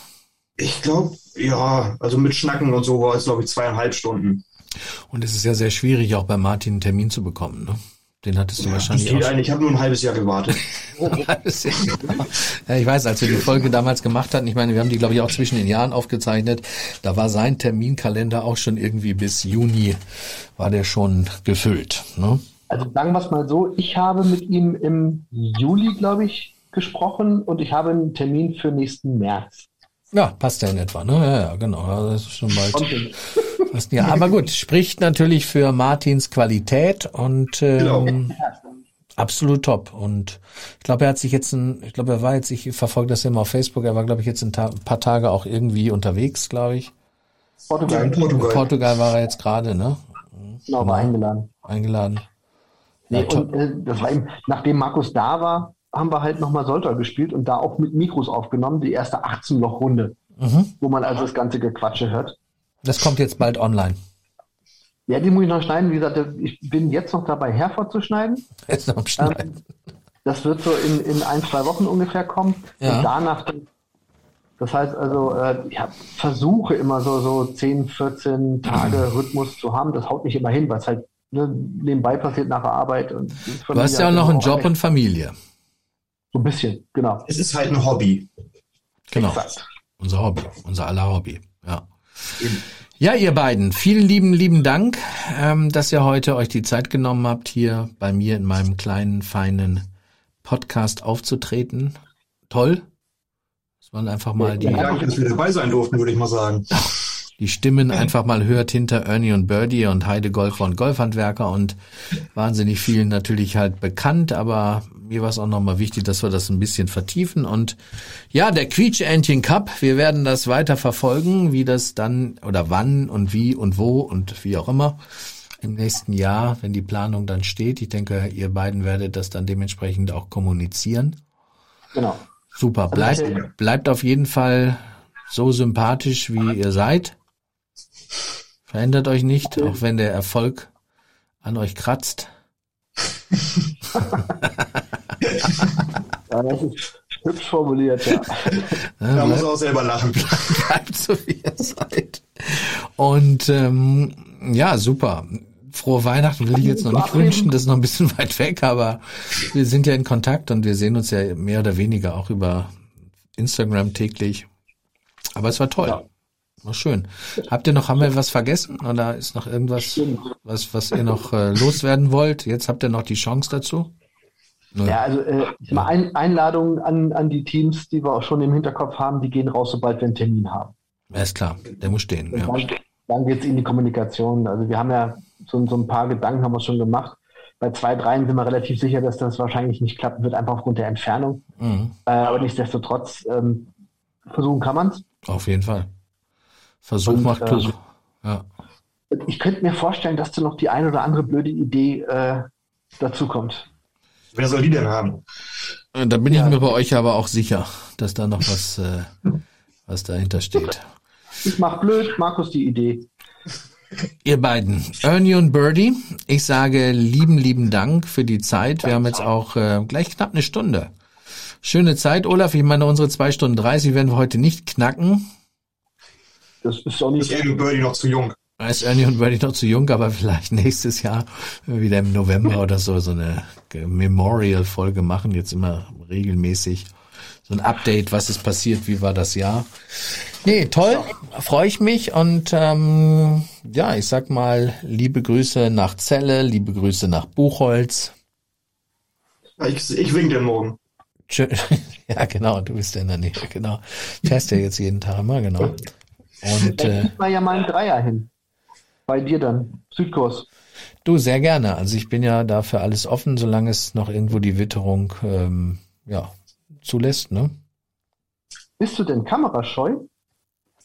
Ich glaube, ja, also mit Schnacken und so war es, glaube ich, zweieinhalb Stunden. Und es ist ja sehr schwierig, auch bei Martin einen Termin zu bekommen. Ne? Den hattest du ja, wahrscheinlich auch. Ich habe nur ein halbes Jahr gewartet. ja, ich weiß, als wir die Folge damals gemacht hatten, ich meine, wir haben die, glaube ich, auch zwischen den Jahren aufgezeichnet, da war sein Terminkalender auch schon irgendwie bis Juni, war der schon gefüllt. Ne? Also sagen wir es mal so, ich habe mit ihm im Juli, glaube ich, gesprochen und ich habe einen Termin für nächsten März. Ja, passt ja in etwa, ne? Ja, ja, genau. Das ist schon bald. Ja, aber gut, spricht natürlich für Martins Qualität und ähm, genau. absolut top. Und ich glaube, er hat sich jetzt ein, ich glaube, er war jetzt, ich verfolge das immer auf Facebook, er war, glaube ich, jetzt ein, ein paar Tage auch irgendwie unterwegs, glaube ich. Portugal. In Portugal. Portugal war er jetzt gerade, ne? Genau, war eingeladen. Eingeladen. Nee, ja, und äh, das war eben, nachdem Markus da war, haben wir halt nochmal Solter gespielt und da auch mit Mikros aufgenommen, die erste 18-Loch-Runde, mhm. wo man also das ganze Gequatsche hört. Das kommt jetzt bald online. Ja, die muss ich noch schneiden. Wie gesagt, ich bin jetzt noch dabei, Herford zu schneiden. Jetzt noch schneiden. Ähm, das wird so in, in ein, zwei Wochen ungefähr kommen. Ja. Und danach, das heißt also, äh, ich hab, versuche immer so, so 10, 14 Tage Rhythmus zu haben. Das haut nicht immer hin, weil es halt ne, nebenbei passiert nach der Arbeit. Und du hast ja auch noch einen Job und Familie. So ein bisschen, genau. Es ist halt ein Hobby. Genau. Exakt. Unser Hobby, unser aller Hobby, ja. Ja, ihr beiden, vielen lieben, lieben Dank, ähm, dass ihr heute euch die Zeit genommen habt, hier bei mir in meinem kleinen, feinen Podcast aufzutreten. Toll. Das waren einfach mal die. Ja, danke, dass wir dabei sein durften, würde ich mal sagen. Die Stimmen einfach mal hört hinter Ernie und Birdie und Heide Golfer und Golfhandwerker und wahnsinnig vielen natürlich halt bekannt, aber mir war es auch nochmal wichtig, dass wir das ein bisschen vertiefen. Und ja, der Quietsch-Entchen Cup, wir werden das weiter verfolgen, wie das dann oder wann und wie und wo und wie auch immer im nächsten Jahr, wenn die Planung dann steht. Ich denke, ihr beiden werdet das dann dementsprechend auch kommunizieren. Genau. Super. Bleibt, bleibt auf jeden Fall so sympathisch, wie ihr seid. Verändert euch nicht, auch wenn der Erfolg an euch kratzt. ja, das ist hübsch formuliert, ja. ja da muss auch selber lachen. Bleibt so, wie ihr seid. Und ähm, ja, super. Frohe Weihnachten will ich jetzt noch nicht wünschen, das ist noch ein bisschen weit weg, aber wir sind ja in Kontakt und wir sehen uns ja mehr oder weniger auch über Instagram täglich. Aber es war toll. Ja. War schön. Habt ihr noch, haben wir was vergessen? Oder ist noch irgendwas, was, was ihr noch äh, loswerden wollt? Jetzt habt ihr noch die Chance dazu? Nö. Ja, also äh, mal Ein Einladungen an, an die Teams, die wir auch schon im Hinterkopf haben, die gehen raus, sobald wir einen Termin haben. Ja, ist klar, der muss stehen. Ja. Dann, dann geht es in die Kommunikation. Also wir haben ja so, so ein paar Gedanken haben wir schon gemacht. Bei zwei, dreien sind wir relativ sicher, dass das wahrscheinlich nicht klappen wird, einfach aufgrund der Entfernung. Mhm. Äh, aber nichtsdestotrotz, ähm, versuchen kann man es. Auf jeden Fall. Versuch Und, macht klug. Äh, ja. Ich könnte mir vorstellen, dass da noch die ein oder andere blöde Idee äh, dazu kommt. Wer soll die denn haben? Äh, da bin ja. ich mir bei euch aber auch sicher, dass da noch was, äh, was dahinter steht. Ich mach blöd, Markus die Idee. Ihr beiden, Ernie und Birdie, ich sage lieben, lieben Dank für die Zeit. Wir haben jetzt auch äh, gleich knapp eine Stunde. Schöne Zeit, Olaf. Ich meine, unsere zwei Stunden 30 werden wir heute nicht knacken. Das ist auch nicht. Ist Ernie und Birdie noch zu jung. Ist Ernie und Birdie noch zu jung, aber vielleicht nächstes Jahr wieder im November oder so so eine Memorial-Folge machen. Jetzt immer regelmäßig so ein Update, was ist passiert, wie war das Jahr. Nee, toll, freue ich mich und ähm, ja, ich sag mal, liebe Grüße nach Celle, liebe Grüße nach Buchholz. Ich, ich wink dir morgen. ja, genau, du bist ja in der Nähe, genau. Fährst ja jetzt jeden Tag immer, genau. Und äh, mal ja mal einen Dreier hin. Bei dir dann, Südkurs. Du, sehr gerne. Also ich bin ja dafür alles offen, solange es noch irgendwo die Witterung ähm, ja, zulässt, ne? Bist du denn kamerascheu?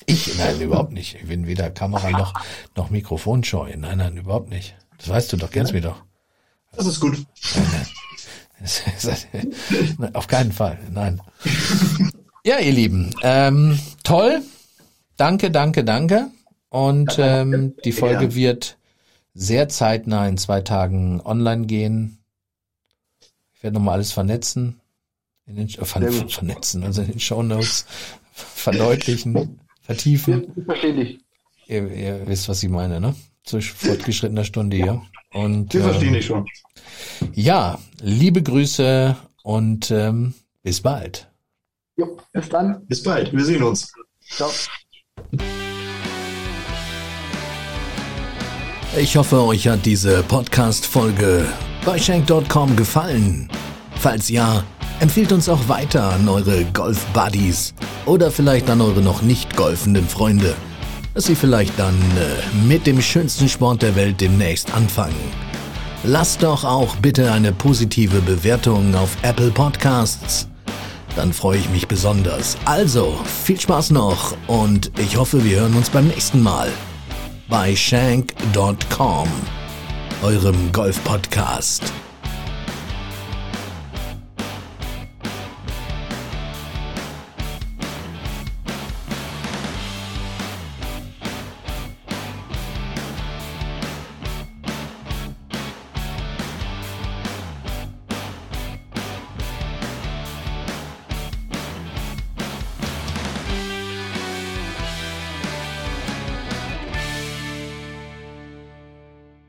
Ich? Nein, überhaupt nicht. Ich bin weder Kamera noch, noch Mikrofonscheu. Nein, nein, überhaupt nicht. Das weißt du doch, kennst ja. mich doch. Das ist gut. Auf keinen Fall, nein. Ja, ihr Lieben, ähm, toll. Danke, danke, danke. Und ähm, die Folge wird sehr zeitnah in zwei Tagen online gehen. Ich werde nochmal alles vernetzen. In den, äh, ver, vernetzen, also in den Show Notes verdeutlichen, vertiefen. Verstehe dich. Ihr, ihr wisst, was ich meine, ne? Zu fortgeschrittener Stunde hier. Und, Wir verstehen ähm, dich schon. Ja, liebe Grüße und ähm, bis bald. Jo, bis dann. Bis bald. Wir sehen uns. Ciao. Ich hoffe, euch hat diese Podcast-Folge bei Shank.com gefallen. Falls ja, empfiehlt uns auch weiter an eure Golf-Buddies oder vielleicht an eure noch nicht golfenden Freunde, dass sie vielleicht dann äh, mit dem schönsten Sport der Welt demnächst anfangen. Lasst doch auch bitte eine positive Bewertung auf Apple Podcasts. Dann freue ich mich besonders. Also, viel Spaß noch und ich hoffe, wir hören uns beim nächsten Mal bei shank.com, eurem Golf-Podcast.